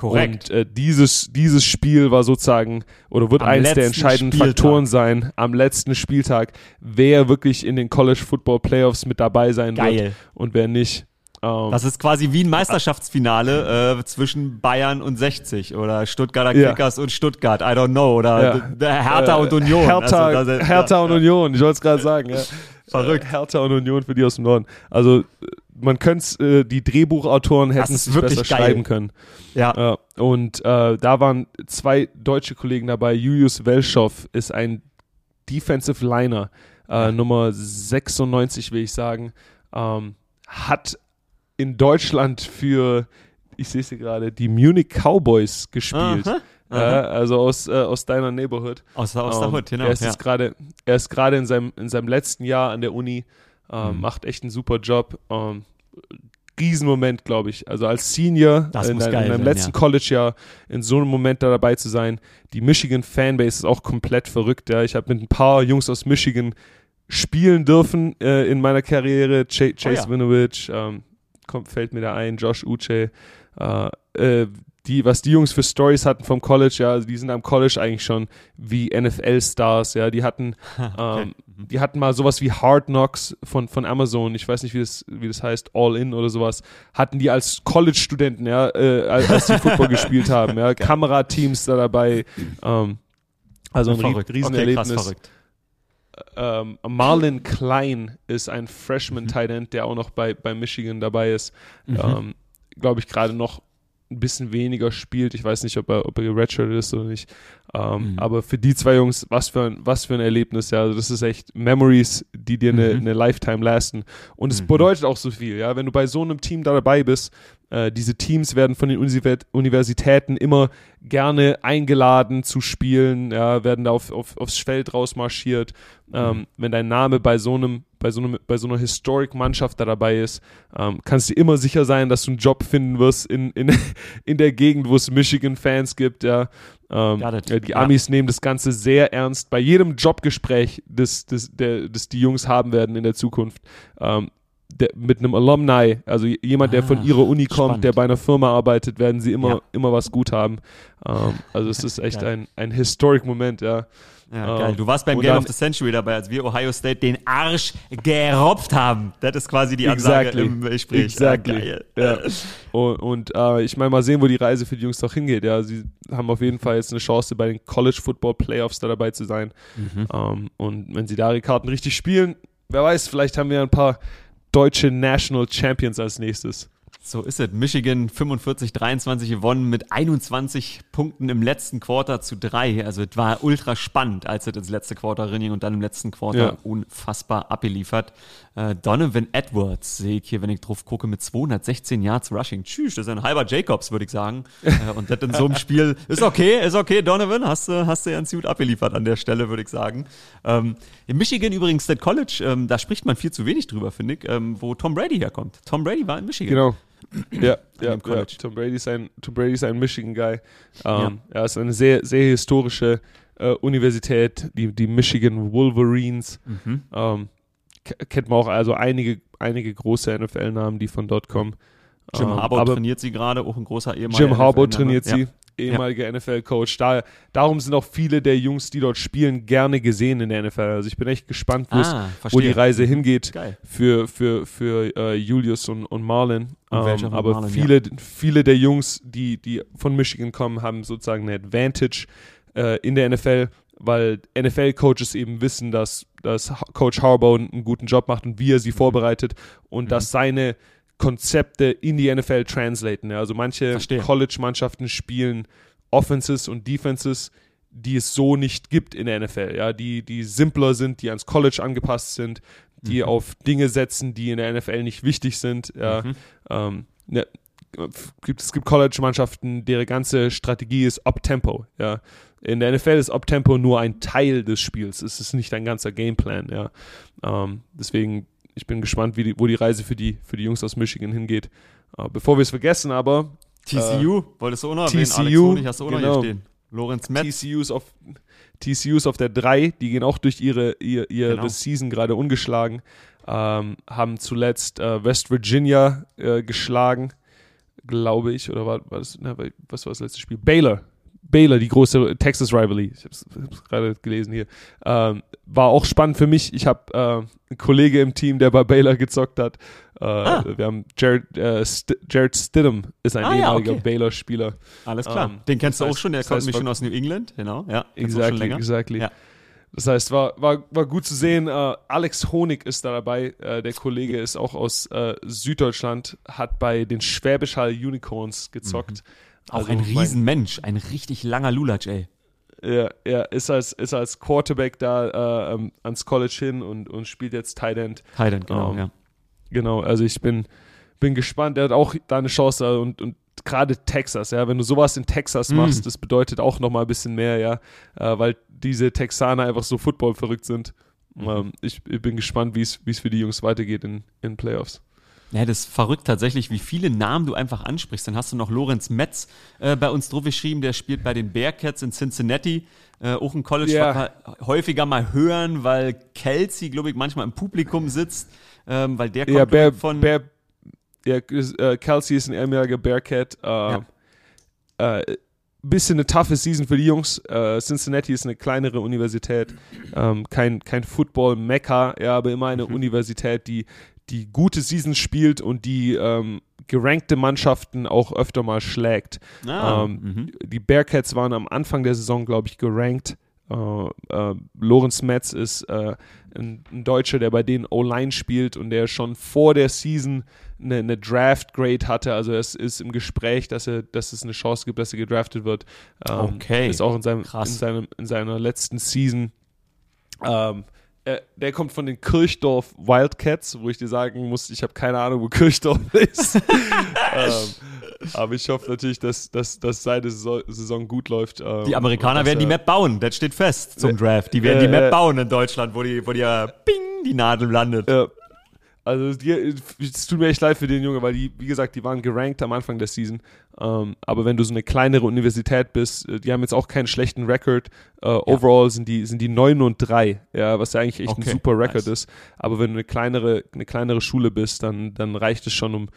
A: Korrekt.
B: Und äh, dieses, dieses Spiel war sozusagen oder wird am eines der entscheidenden Spieltag. Faktoren sein am letzten Spieltag, wer wirklich in den College Football Playoffs mit dabei sein
A: Geil.
B: wird und wer nicht.
A: Um, ähm, das ist quasi wie ein Meisterschaftsfinale äh, zwischen Bayern und 60 oder Stuttgarter Kickers ja. und Stuttgart, I don't know, oder ja. Hertha äh, und Union.
B: Hertha, also, Hertha ja, und Union, ich wollte es gerade sagen. Ja.
A: Verrückt.
B: Hertha und Union für die aus dem Norden. Also man könnte äh, die Drehbuchautoren hätten es besser geil. schreiben können.
A: Ja.
B: Äh, und äh, da waren zwei deutsche Kollegen dabei. Julius Welschow ist ein Defensive Liner, äh, Nummer 96, will ich sagen. Ähm, hat in Deutschland für, ich sehe es hier gerade, die Munich Cowboys gespielt. Aha. Also aus, äh, aus deiner Neighborhood.
A: Aus, aus der ähm, Hood, genau.
B: Er ist ja. gerade, er ist gerade in seinem, in seinem letzten Jahr an der Uni, ähm, mhm. macht echt einen super Job. Ähm, Riesenmoment, glaube ich. Also als Senior
A: das
B: in,
A: dein, in
B: deinem letzten ja. College-Jahr in so einem Moment da dabei zu sein. Die Michigan Fanbase ist auch komplett verrückt. Ja. Ich habe mit ein paar Jungs aus Michigan spielen dürfen äh, in meiner Karriere. Ch Chase oh, ja. Winovich, ähm, kommt, fällt mir da ein, Josh Uche, äh, äh, die, was die Jungs für Stories hatten vom College, ja, also die sind am College eigentlich schon wie NFL-Stars, ja, die hatten, (laughs) okay. ähm, mhm. die hatten mal sowas wie Hard Knocks von, von Amazon, ich weiß nicht, wie das, wie das heißt, All In oder sowas, hatten die als College-Studenten, ja, äh, als die Football (laughs) gespielt haben, ja, Kamerateams da dabei, ähm, also ein verrückt. Riesenerlebnis. Okay. Ähm, Marlon Klein ist ein Freshman-Tight End, der auch noch bei, bei Michigan dabei ist. Mhm. Ähm, Glaube ich, gerade noch ein bisschen weniger spielt. Ich weiß nicht, ob er, ob er geredshirtet ist oder nicht. Ähm, mhm. Aber für die zwei Jungs, was für ein, was für ein Erlebnis, ja. Also das ist echt Memories, die dir eine, mhm. eine Lifetime lasten. Und es mhm. bedeutet auch so viel, ja. Wenn du bei so einem Team da dabei bist, äh, diese Teams werden von den Universitäten immer gerne eingeladen zu spielen, ja, werden da auf, auf, aufs Feld rausmarschiert. Ähm, mhm. Wenn dein Name bei so einem, bei so einem, bei so einer Historic-Mannschaft da dabei ist, ähm, kannst du immer sicher sein, dass du einen Job finden wirst in, in, (laughs) in der Gegend, wo es Michigan-Fans gibt, ja. Ähm, die Amis ja. nehmen das Ganze sehr ernst. Bei jedem Jobgespräch, das, das, der, das die Jungs haben werden in der Zukunft, ähm, der, mit einem Alumni, also jemand, der ah, von ihrer Uni kommt, spannend. der bei einer Firma arbeitet, werden sie immer, ja. immer was gut haben. Ähm, also es ist echt ein, ein historic Moment, ja.
A: Ja, geil. Du warst beim Game of the Century dabei, als wir Ohio State den Arsch geropft haben. Das ist quasi die Ansage exactly, im Gespräch.
B: Exactly. Ja, ja. (laughs) Und, und äh, ich meine, mal sehen, wo die Reise für die Jungs doch hingeht. Ja, sie haben auf jeden Fall jetzt eine Chance, bei den College Football Playoffs da dabei zu sein. Mhm. Ähm, und wenn sie da die Karten richtig spielen, wer weiß, vielleicht haben wir ein paar deutsche National Champions als nächstes.
A: So ist es. Michigan 45-23 gewonnen mit 21 Punkten im letzten Quarter zu drei. Also es war ultra spannend, als es ins letzte Quarter rinning und dann im letzten Quarter ja. unfassbar abgeliefert. Äh, Donovan Edwards sehe ich hier, wenn ich drauf gucke, mit 216 Yards Rushing. Tschüss, das ist ein halber Jacobs, würde ich sagen. (laughs) äh, und das in so einem Spiel ist okay, ist okay, Donovan, hast du hast du ganz gut abgeliefert an der Stelle, würde ich sagen. Ähm, in Michigan übrigens, State College, ähm, da spricht man viel zu wenig drüber, finde ich, ähm, wo Tom Brady herkommt. Tom Brady war in Michigan.
B: Genau. Ja, ja, ja, Tom Brady ist ein, Tom Brady ist ein Michigan-Guy. Ähm, ja. Er ist eine sehr, sehr historische äh, Universität, die, die Michigan Wolverines. Mhm. Ähm, kennt man auch also einige, einige große NFL-Namen, die von dort kommen.
A: Jim ähm, Harbaugh trainiert sie gerade, auch ein großer ehemaliger
B: Jim Harbaugh trainiert sie ehemaliger ja. NFL-Coach. Da, darum sind auch viele der Jungs, die dort spielen, gerne gesehen in der NFL. Also ich bin echt gespannt, ah, wo die Reise hingeht Geil. für, für, für uh, Julius und, und Marlon. Und um, aber Marlon, viele, ja. viele der Jungs, die, die von Michigan kommen, haben sozusagen eine Advantage uh, in der NFL, weil NFL-Coaches eben wissen, dass dass Coach Harbaugh einen guten Job macht und wie er sie vorbereitet und mhm. dass seine Konzepte in die NFL translaten. Ja. Also manche College-Mannschaften spielen Offenses und Defenses, die es so nicht gibt in der NFL, ja, die, die simpler sind, die ans College angepasst sind, die mhm. auf Dinge setzen, die in der NFL nicht wichtig sind. Ja. Mhm. Ähm, ne, gibt, es gibt College-Mannschaften, deren ganze Strategie ist Up-Tempo, ja. In der NFL ist Up-Tempo nur ein Teil des Spiels, es ist nicht ein ganzer Gameplan, ja. Ähm, deswegen, ich bin gespannt, wie die, wo die Reise für die, für die Jungs aus Michigan hingeht. Äh, bevor wir es vergessen, aber
A: TCU, äh, wolltest du auch noch
B: erwähnen? TCU, Alex
A: Honig hast du auch genau. noch hier stehen.
B: Lorenz Metz. TCU's auf, TCU's auf der 3, die gehen auch durch ihre, ihre, ihre genau. Season gerade ungeschlagen. Ähm, haben zuletzt äh, West Virginia äh, geschlagen, glaube ich, oder war, war das, na, was war das letzte Spiel? Baylor. Baylor, die große Texas Rivalry, ich habe es gerade gelesen hier, ähm, war auch spannend für mich. Ich habe äh, einen Kollege im Team, der bei Baylor gezockt hat. Äh, ah. Wir haben Jared, äh, St Jared Stidham, ist ein ah, ehemaliger ja, okay. Baylor-Spieler.
A: Alles klar. Ähm, Den kennst du auch schon, der kommt nämlich schon aus New England, genau. Ja,
B: exactly, exactly. Ja. Das heißt, war, war, war gut zu sehen. Uh, Alex Honig ist da dabei. Uh, der Kollege ist auch aus uh, Süddeutschland, hat bei den Schwäbisch Hall Unicorns gezockt. Mhm.
A: Auch also ein Riesenmensch, ein richtig langer Lulatsch, ey.
B: Ja, ja, ist als, ist als Quarterback da ähm, ans College hin und, und spielt jetzt Tight End.
A: Tight End, genau, um, ähm, ja.
B: Genau, also ich bin, bin gespannt. Er hat auch da eine Chance und, und gerade Texas, ja, wenn du sowas in Texas mm. machst, das bedeutet auch nochmal ein bisschen mehr, ja, äh, weil diese Texaner einfach so Football verrückt sind. Mhm. Ähm, ich, ich, bin gespannt, wie es für die Jungs weitergeht in, in Playoffs.
A: Ja, das ist verrückt tatsächlich, wie viele Namen du einfach ansprichst. Dann hast du noch Lorenz Metz äh, bei uns drauf geschrieben, der spielt bei den Bearcats in Cincinnati. Äh, auch ein College yeah. häufiger mal hören, weil Kelsey, glaube ich, manchmal im Publikum sitzt, ähm, weil der kommt
B: ja, Bear, von. Bear, ja, äh, Kelsey ist ein ehemaliger Bearcat. Äh, ja. äh, bisschen eine taffe Season für die Jungs. Cincinnati ist eine kleinere Universität, ähm, kein, kein Football-Mekka, ja, aber immer eine mhm. Universität, die die gute Season spielt und die ähm, gerankte Mannschaften auch öfter mal schlägt. Ah, ähm, mhm. Die Bearcats waren am Anfang der Saison, glaube ich, gerankt. Äh, äh, Lorenz Metz ist äh, ein, ein, Deutscher, der bei denen O-Line spielt und der schon vor der Season eine, eine Draft-Grade hatte. Also es ist im Gespräch, dass, er, dass es eine Chance gibt, dass er gedraftet wird.
A: Ähm, okay.
B: Ist auch in, seinem, in, seinem, in seiner letzten Season. Ähm, äh, der kommt von den Kirchdorf Wildcats, wo ich dir sagen muss, ich habe keine Ahnung, wo Kirchdorf (laughs) ist. ähm, aber ich hoffe natürlich, dass, dass, dass seine Saison, gut läuft. Ähm,
A: die Amerikaner werden die Map bauen, das steht fest zum Draft. Die werden äh, die Map bauen in Deutschland, wo die, wo die ja ping, die Nadel landet.
B: Ja. Also die, es tut mir echt leid für den Junge, weil die, wie gesagt, die waren gerankt am Anfang der Season. Ähm, aber wenn du so eine kleinere Universität bist, äh, die haben jetzt auch keinen schlechten Rekord. Äh, ja. Overall sind die, sind die 9 und 3, ja, was ja eigentlich echt okay, ein super Rekord nice. ist. Aber wenn du eine kleinere, eine kleinere Schule bist, dann, dann reicht es schon, um,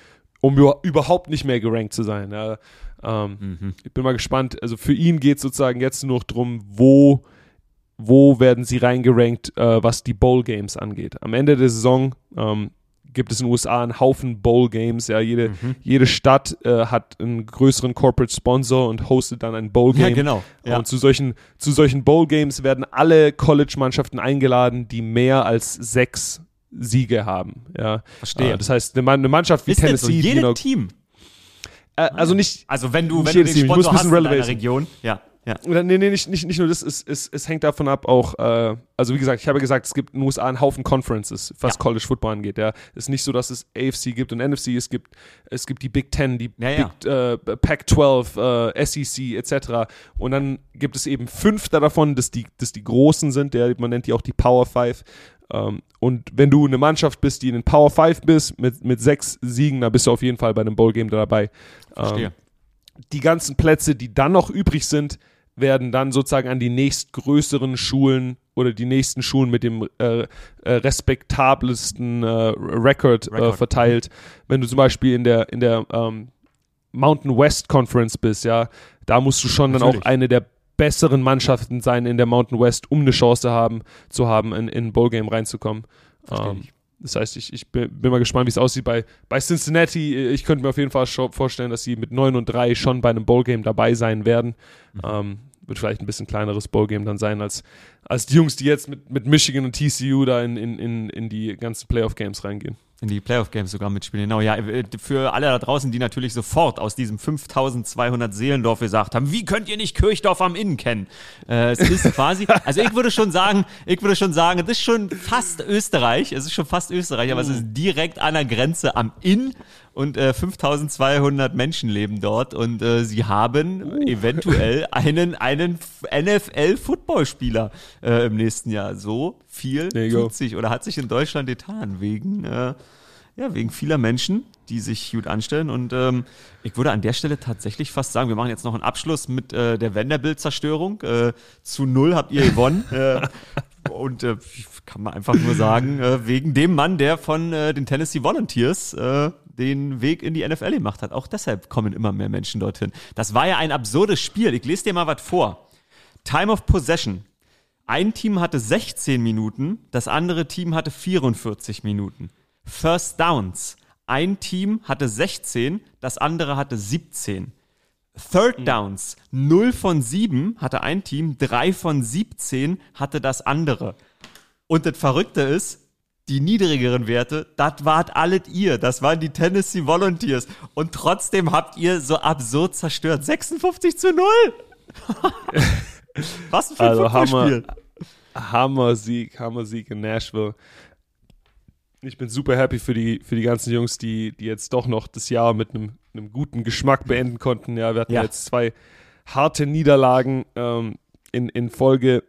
B: um überhaupt nicht mehr gerankt zu sein. Ja. Ähm, mhm. Ich bin mal gespannt. Also für ihn geht es sozusagen jetzt nur noch darum, wo wo werden sie reingerankt, äh, was die Bowl Games angeht. Am Ende der Saison ähm, gibt es in den USA einen Haufen Bowl Games. Ja, jede, mhm. jede Stadt äh, hat einen größeren Corporate Sponsor und hostet dann ein Bowl Game.
A: Ja, genau. Ja.
B: Und zu solchen, zu solchen Bowl Games werden alle College-Mannschaften eingeladen, die mehr als sechs Siege haben. Ja,
A: verstehe.
B: Äh, das heißt, eine, eine Mannschaft wie
A: Ist
B: Tennessee, so?
A: jedes you Team.
B: Äh, also nicht.
A: Also wenn du, wenn du den Sponsor hast in deiner Region, ja. Ja.
B: Oder, nee, nee, nicht, nicht, nicht nur das, es, es, es hängt davon ab, auch, äh, also wie gesagt, ich habe gesagt, es gibt in den USA einen Haufen Conferences, was ja. College Football angeht. Ja. Es ist nicht so, dass es AFC gibt und NFC, es gibt, es gibt die Big Ten, die
A: ja,
B: Big, äh, Pac-12, äh, SEC etc. Und dann gibt es eben fünf davon, dass die, dass die großen sind, der, man nennt die auch die Power Five. Ähm, und wenn du eine Mannschaft bist, die in den Power Five bist, mit, mit sechs Siegen, dann bist du auf jeden Fall bei einem Bowl Game dabei.
A: Verstehe. Ähm,
B: die ganzen Plätze, die dann noch übrig sind, werden dann sozusagen an die nächstgrößeren Schulen oder die nächsten Schulen mit dem äh, äh, respektabelsten äh, Record, äh, Record, verteilt. Wenn du zum Beispiel in der, in der ähm, Mountain West Conference bist, ja, da musst du schon Natürlich. dann auch eine der besseren Mannschaften sein in der Mountain West, um eine Chance haben, zu haben, in, in ein Bowl Game reinzukommen. Ähm, das heißt, ich, ich bin, mal gespannt, wie es aussieht bei, bei Cincinnati. Ich könnte mir auf jeden Fall vorstellen, dass sie mit 9 und 3 schon bei einem Bowl-Game dabei sein werden. Mhm. Ähm, wird vielleicht ein bisschen kleineres Bowl-Game dann sein als, als die Jungs, die jetzt mit, mit Michigan und TCU da in, in, in, in die ganzen Playoff-Games reingehen.
A: In die Playoff-Games sogar mitspielen, genau. Ja, äh, für alle da draußen, die natürlich sofort aus diesem 5200 Seelendorf gesagt haben, wie könnt ihr nicht Kirchdorf am Inn kennen? Äh, es ist quasi, (laughs) also ich würde schon sagen, ich würde schon sagen, es ist schon fast Österreich, es ist schon fast Österreich, aber es ist direkt an der Grenze am Inn und äh, 5200 Menschen leben dort und äh, sie haben uh. eventuell (laughs) einen, einen NFL-Footballspieler äh, im nächsten Jahr. So viel tut sich oder hat sich in Deutschland getan wegen, äh, ja, wegen vieler Menschen, die sich gut anstellen und ähm, ich würde an der Stelle tatsächlich fast sagen, wir machen jetzt noch einen Abschluss mit äh, der Vanderbilt-Zerstörung. Äh, zu null habt ihr gewonnen. (laughs) äh, und äh, kann man einfach nur sagen, äh, wegen dem Mann, der von äh, den Tennessee Volunteers äh, den Weg in die NFL gemacht hat. Auch deshalb kommen immer mehr Menschen dorthin. Das war ja ein absurdes Spiel. Ich lese dir mal was vor. Time of Possession. Ein Team hatte 16 Minuten, das andere Team hatte 44 Minuten. First Downs. Ein Team hatte 16, das andere hatte 17. Third hm. Downs. 0 von 7 hatte ein Team, 3 von 17 hatte das andere. Und das Verrückte ist, die niedrigeren Werte, das wart alles ihr. Das waren die Tennessee Volunteers. Und trotzdem habt ihr so absurd zerstört. 56 zu 0. (laughs) Was für ein also
B: Hammer, Hammer Sieg, Hammer Sieg in Nashville. Ich bin super happy für die, für die ganzen Jungs, die, die jetzt doch noch das Jahr mit einem, einem guten Geschmack beenden konnten. Ja, wir hatten ja. jetzt zwei harte Niederlagen ähm, in, in Folge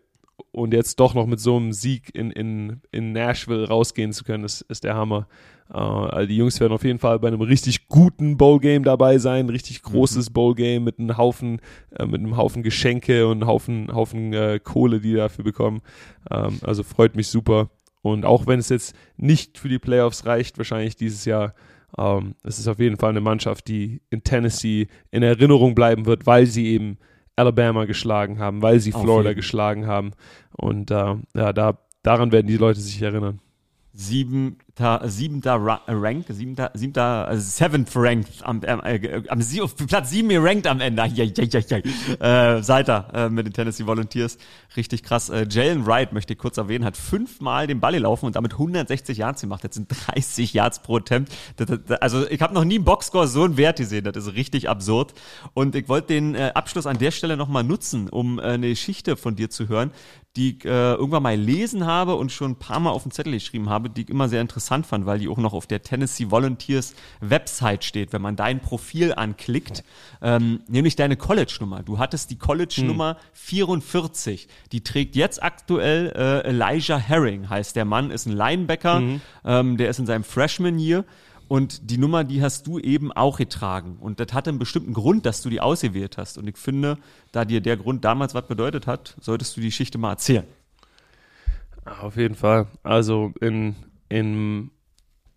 B: und jetzt doch noch mit so einem Sieg in, in, in Nashville rausgehen zu können, ist, ist der Hammer. Uh, also die Jungs werden auf jeden Fall bei einem richtig guten Bowl-Game dabei sein, richtig großes mhm. Bowl-Game mit einem Haufen, äh, mit einem Haufen Geschenke und einem Haufen, Haufen äh, Kohle, die dafür bekommen. Ähm, also freut mich super. Und auch wenn es jetzt nicht für die Playoffs reicht, wahrscheinlich dieses Jahr, ähm, es ist auf jeden Fall eine Mannschaft, die in Tennessee in Erinnerung bleiben wird, weil sie eben Alabama geschlagen haben, weil sie Florida geschlagen haben. Und äh, ja, da, daran werden die Leute sich erinnern
A: siebter, siebter Rank, siebter, siebter, also seventh ranked am, äh, am, auf Platz sieben rankt am Ende. Ja, ja, ja, ja. Äh, seid ihr äh, mit den Tennessee Volunteers. Richtig krass. Äh, Jalen Wright, möchte ich kurz erwähnen, hat fünfmal den Ball gelaufen und damit 160 Yards gemacht. Das sind 30 Yards pro Attempt. Das, das, also ich habe noch nie im Boxscore so einen Wert gesehen. Das ist richtig absurd. Und ich wollte den äh, Abschluss an der Stelle nochmal nutzen, um äh, eine Geschichte von dir zu hören, die ich äh, irgendwann mal gelesen habe und schon ein paar Mal auf dem Zettel geschrieben habe, die ich immer sehr interessant fand, weil die auch noch auf der Tennessee Volunteers Website steht, wenn man dein Profil anklickt, ähm, nämlich deine College-Nummer. Du hattest die College-Nummer hm. 44, die trägt jetzt aktuell äh, Elijah Herring, heißt der Mann, ist ein Linebacker, mhm. ähm, der ist in seinem Freshman-Year und die Nummer, die hast du eben auch getragen. Und das hatte einen bestimmten Grund, dass du die ausgewählt hast. Und ich finde, da dir der Grund damals was bedeutet hat, solltest du die Geschichte mal erzählen.
B: Auf jeden Fall. Also in, in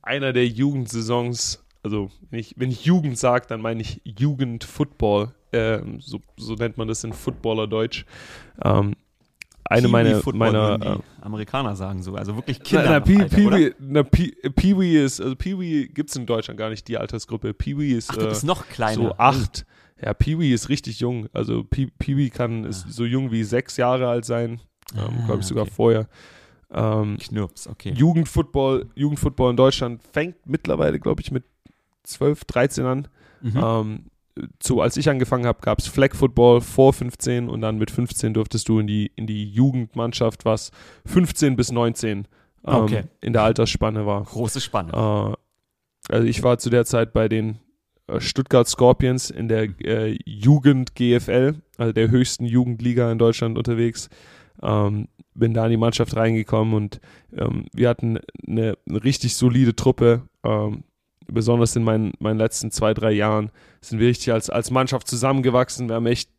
B: einer der Jugendsaisons, also wenn ich, wenn ich Jugend sage, dann meine ich Jugendfootball. Äh, so, so nennt man das in Footballerdeutsch. Ähm, eine meiner, meiner
A: äh, Amerikaner sagen so, also wirklich Kinder. Na, na, Pee, Alter,
B: Pee, na, Pee, Pee ist, also Pee gibt es in Deutschland gar nicht, die Altersgruppe. Pee ist,
A: Ach, äh, noch kleiner.
B: So acht. Ja, Pee ist richtig jung. Also Pee, kann ist ah. so jung wie sechs Jahre alt sein. Ähm, ah, Glaube ich sogar okay. vorher. Ähm,
A: Knirps, okay.
B: Jugendfootball, Jugendfootball in Deutschland fängt mittlerweile, glaube ich, mit 12, 13 an. Mhm. Ähm, so als ich angefangen habe, gab es Flag Football vor 15 und dann mit 15 durftest du in die, in die Jugendmannschaft, was 15 bis 19 ähm, okay. in der Altersspanne war.
A: Große Spanne.
B: Äh, also ich war zu der Zeit bei den äh, Stuttgart Scorpions in der äh, Jugend GFL, also der höchsten Jugendliga in Deutschland unterwegs. Ähm, bin da in die Mannschaft reingekommen und ähm, wir hatten eine, eine, richtig solide Truppe. Ähm, besonders in meinen, meinen letzten zwei, drei Jahren sind wir richtig als, als Mannschaft zusammengewachsen. Wir haben echt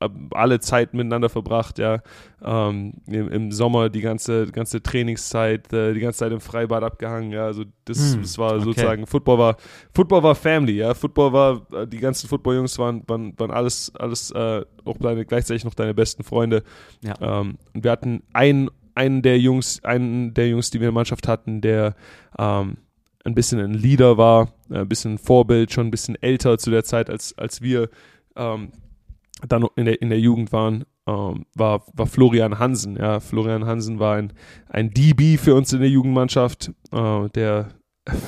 B: äh, alle Zeit miteinander verbracht, ja. Ähm, im, im, Sommer die ganze, ganze Trainingszeit, äh, die ganze Zeit im Freibad abgehangen, ja. Also das, hm, das war okay. sozusagen, Football war, Football war Family, ja. Football war, äh, die ganzen Football-Jungs waren, waren, waren alles, alles äh, auch deine, gleichzeitig noch deine besten Freunde. Ja. Ähm, und wir hatten einen, einen der Jungs, einen der Jungs, die wir in der Mannschaft hatten, der ähm, ein bisschen ein Leader war, ein bisschen ein Vorbild, schon ein bisschen älter zu der Zeit als, als wir. Ähm, dann in der, in der Jugend waren, ähm, war, war Florian Hansen. Ja, Florian Hansen war ein, ein DB für uns in der Jugendmannschaft, äh, der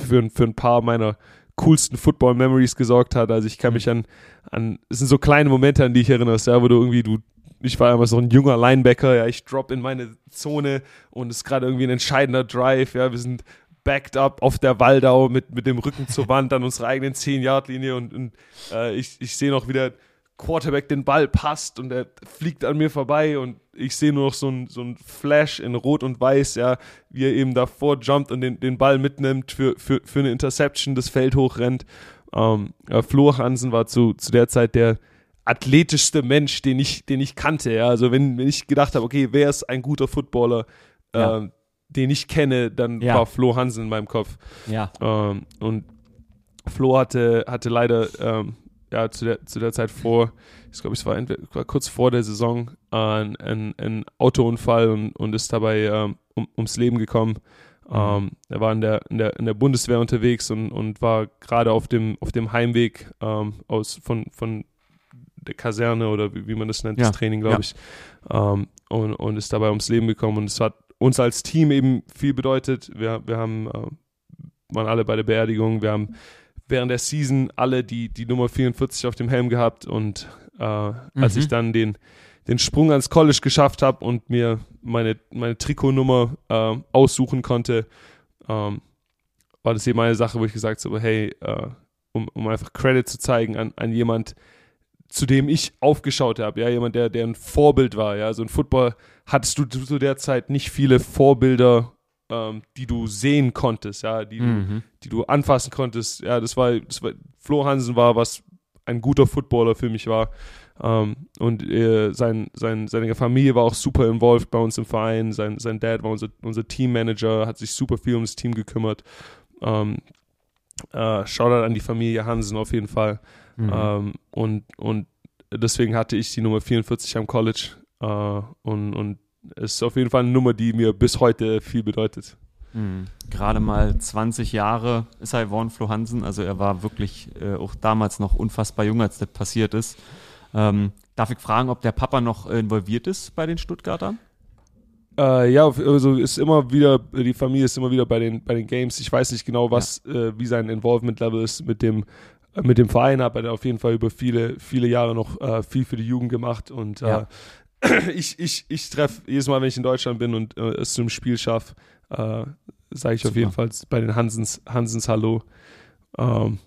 B: für, für ein paar meiner coolsten Football-Memories gesorgt hat. Also ich kann mich an, an, es sind so kleine Momente, an die ich erinnere, ja, wo du irgendwie, du, ich war immer so ein junger Linebacker, ja, ich drop in meine Zone und es ist gerade irgendwie ein entscheidender Drive, ja, wir sind backed up auf der Waldau mit, mit dem Rücken zur Wand an unserer eigenen 10-Yard-Linie und, und äh, ich, ich sehe noch, wie der Quarterback den Ball passt und er fliegt an mir vorbei und ich sehe nur noch so ein, so ein Flash in Rot und Weiß, ja, wie er eben davor jumpt und den, den Ball mitnimmt für, für, für eine Interception, das Feld hochrennt. Ähm, ja, Flo Hansen war zu, zu der Zeit der athletischste Mensch, den ich, den ich kannte. Ja. Also wenn, wenn ich gedacht habe, okay, wer ist ein guter Footballer, ja. ähm, den ich kenne, dann ja. war Flo Hansen in meinem Kopf.
A: Ja.
B: Ähm, und Flo hatte, hatte leider ähm, ja, zu, der, zu der Zeit vor, ich glaube, es war, war kurz vor der Saison, äh, ein, ein, Autounfall und, und ist dabei ähm, um, ums Leben gekommen. Mhm. Ähm, er war in der, in der, in der Bundeswehr unterwegs und, und war gerade auf dem, auf dem Heimweg ähm, aus, von, von der Kaserne oder wie, wie man das nennt, ja. das Training, glaube ja. ich. Ähm, und, und ist dabei ums Leben gekommen. Und es hat uns als Team eben viel bedeutet. Wir, wir haben, äh, waren alle bei der Beerdigung, wir haben während der Season alle die, die Nummer 44 auf dem Helm gehabt und äh, mhm. als ich dann den, den Sprung ans College geschafft habe und mir meine, meine Trikotnummer äh, aussuchen konnte, ähm, war das eben eine Sache, wo ich gesagt habe, hey, äh, um, um einfach Credit zu zeigen an, an jemand, zu dem ich aufgeschaut habe, ja, jemand, der, der ein Vorbild war, ja, so ein Football hattest du zu der Zeit nicht viele Vorbilder ähm, die du sehen konntest, ja, die, mhm. du, die du anfassen konntest. Ja, das war, das war, Flo Hansen war, was ein guter Footballer für mich war. Ähm, und äh, sein, sein, seine Familie war auch super involviert bei uns im Verein. Sein, sein Dad war unser, unser Teammanager, hat sich super viel um das Team gekümmert. Ähm, äh, Shoutout an die Familie Hansen auf jeden Fall. Mhm. Ähm, und, und deswegen hatte ich die Nummer 44 am College. Äh, und, und ist auf jeden Fall eine Nummer, die mir bis heute viel bedeutet.
A: Mhm. Gerade mal 20 Jahre ist er geworden, Flo Hansen. Also er war wirklich äh, auch damals noch unfassbar jung, als das passiert ist. Ähm, darf ich fragen, ob der Papa noch involviert ist bei den Stuttgartern?
B: Äh, ja, also ist immer wieder, die Familie ist immer wieder bei den, bei den Games. Ich weiß nicht genau, was, ja. äh, wie sein Involvement-Level ist mit dem, mit dem Verein, aber er auf jeden Fall über viele, viele Jahre noch äh, viel für die Jugend gemacht und äh, ja. (clears throat) ich, ich, ich treffe jedes Mal, wenn ich in Deutschland bin und äh, es zum Spiel schaffe, äh, sage ich Super. auf jeden Fall bei den Hansens, Hansens Hallo. Ähm,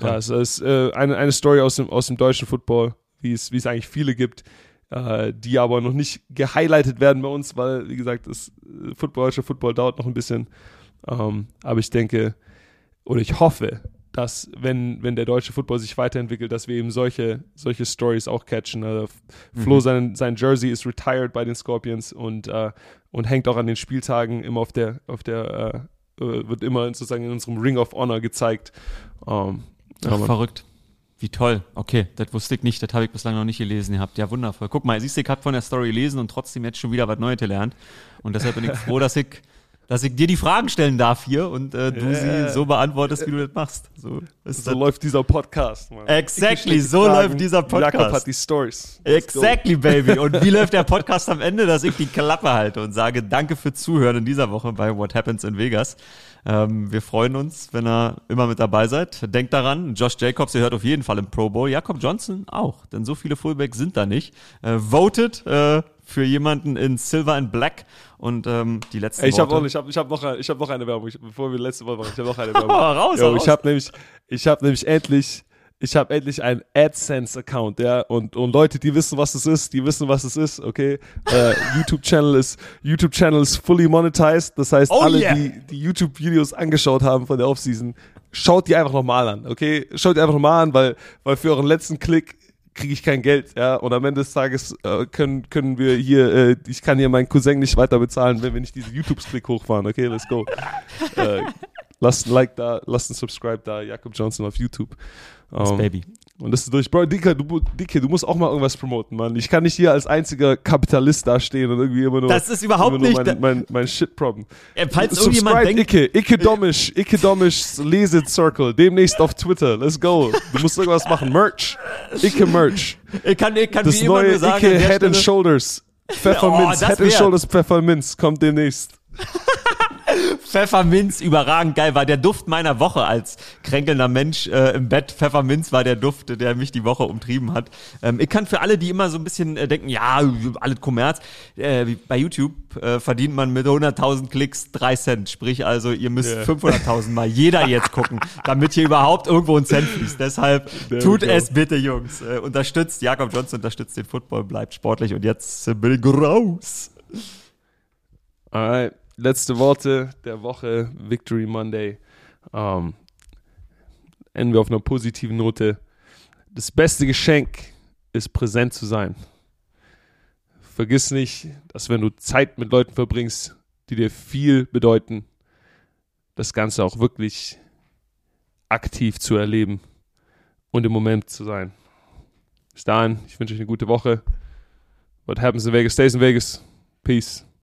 B: ja, es ist äh, eine, eine Story aus dem, aus dem deutschen Football, wie es, wie es eigentlich viele gibt, äh, die aber noch nicht gehighlightet werden bei uns, weil, wie gesagt, das Football, deutsche Football dauert noch ein bisschen. Ähm, aber ich denke, oder ich hoffe, dass wenn, wenn der deutsche Football sich weiterentwickelt, dass wir eben solche, solche Stories auch catchen. Also Flo, mhm. sein, sein Jersey ist retired bei den Scorpions und, äh, und hängt auch an den Spieltagen immer auf der, auf der, äh, äh wird immer sozusagen in unserem Ring of Honor gezeigt.
A: Ähm, Ach, verrückt. Wie toll. Okay, das wusste ich nicht, das habe ich bislang noch nicht gelesen. Ihr habt ja wundervoll. Guck mal, siehst du, ich habe von der Story gelesen und trotzdem jetzt schon wieder was Neues gelernt. Und deshalb bin ich froh, (laughs) dass ich dass ich dir die Fragen stellen darf hier und äh, du yeah. sie so beantwortest, wie du das machst. So,
B: so läuft dieser Podcast.
A: Mann. Exactly, so Fragen. läuft dieser Podcast. Jakob
B: hat die Stories.
A: Exactly, (laughs) baby. Und wie läuft der Podcast am Ende, dass ich die Klappe halte und sage Danke für Zuhören in dieser Woche bei What Happens in Vegas. Ähm, wir freuen uns, wenn ihr immer mit dabei seid. Denkt daran, Josh Jacobs, ihr hört auf jeden Fall im Pro Bowl. Jakob Johnson auch, denn so viele Fullbacks sind da nicht. Äh, voted äh, für jemanden in Silver and Black und ähm, die letzten
B: ich habe ich hab, ich hab noch, ich hab noch eine Werbung, bevor wir letzte Woche machen. Ich habe noch eine (laughs) Werbung.
A: raus,
B: Yo, raus. Ich habe nämlich, ich habe nämlich endlich, ich habe endlich einen AdSense-Account, ja, und, und Leute, die wissen, was es ist, die wissen, was es ist, okay. Äh, (laughs) YouTube-Channel ist, YouTube-Channel ist fully monetized, das heißt, oh, alle, yeah. die die YouTube-Videos angeschaut haben von der Offseason, schaut die einfach nochmal an, okay? Schaut die einfach nochmal an, weil, weil für euren letzten Klick kriege ich kein Geld, ja. Und am Ende des Tages äh, können, können wir hier, äh, ich kann hier meinen Cousin nicht weiter bezahlen, wenn wir nicht diese YouTube-Click hochfahren. Okay, let's go. äh, (laughs) lasst ein Like da, lasst ein Subscribe da, Jakob Johnson auf YouTube.
A: Um, Baby.
B: Und das ist durch, Bro, Dicke, du, Dicke, du musst auch mal irgendwas promoten, Mann. Ich kann nicht hier als einziger Kapitalist dastehen und irgendwie immer nur.
A: Das ist überhaupt nicht.
B: Mein, mein, mein Shit-Problem.
A: Äh, falls irgendjemand denkt.
B: Icke, Icke Domisch, Icke Domisch Lese-Circle. Demnächst auf Twitter. Let's go. Du musst irgendwas machen. Merch. Icke Merch.
A: Ich kann, ich kann
B: Das
A: wie immer
B: neue
A: nur sagen,
B: Icke Head and Shoulders. Pfefferminz.
A: Oh,
B: Head and Shoulders Pfefferminz kommt demnächst. (laughs)
A: Pfefferminz, überragend geil, war der Duft meiner Woche als kränkelnder Mensch äh, im Bett. Pfefferminz war der Duft, der mich die Woche umtrieben hat. Ähm, ich kann für alle, die immer so ein bisschen äh, denken, ja, alles Kommerz, äh, wie bei YouTube äh, verdient man mit 100.000 Klicks 3 Cent. Sprich also, ihr müsst
B: Ja.
A: 500.000 Mal jeder jetzt gucken, (laughs) damit hier überhaupt irgendwo ein Cent fließt. Deshalb
B: There
A: tut
B: go.
A: es bitte, Jungs. Äh, unterstützt, Jakob Johnson unterstützt den Football, bleibt sportlich und jetzt äh, bin ich raus.
B: Alright, letzte Worte der Woche, Victory Monday. Ähm, enden wir auf einer positiven Note. Das beste Geschenk ist präsent zu sein. Vergiss nicht, dass wenn du Zeit mit Leuten verbringst, die dir viel bedeuten, das Ganze auch wirklich aktiv zu erleben und im Moment zu sein. Bis dahin, ich wünsche euch eine gute Woche. What happens in Vegas stays in Vegas. Peace.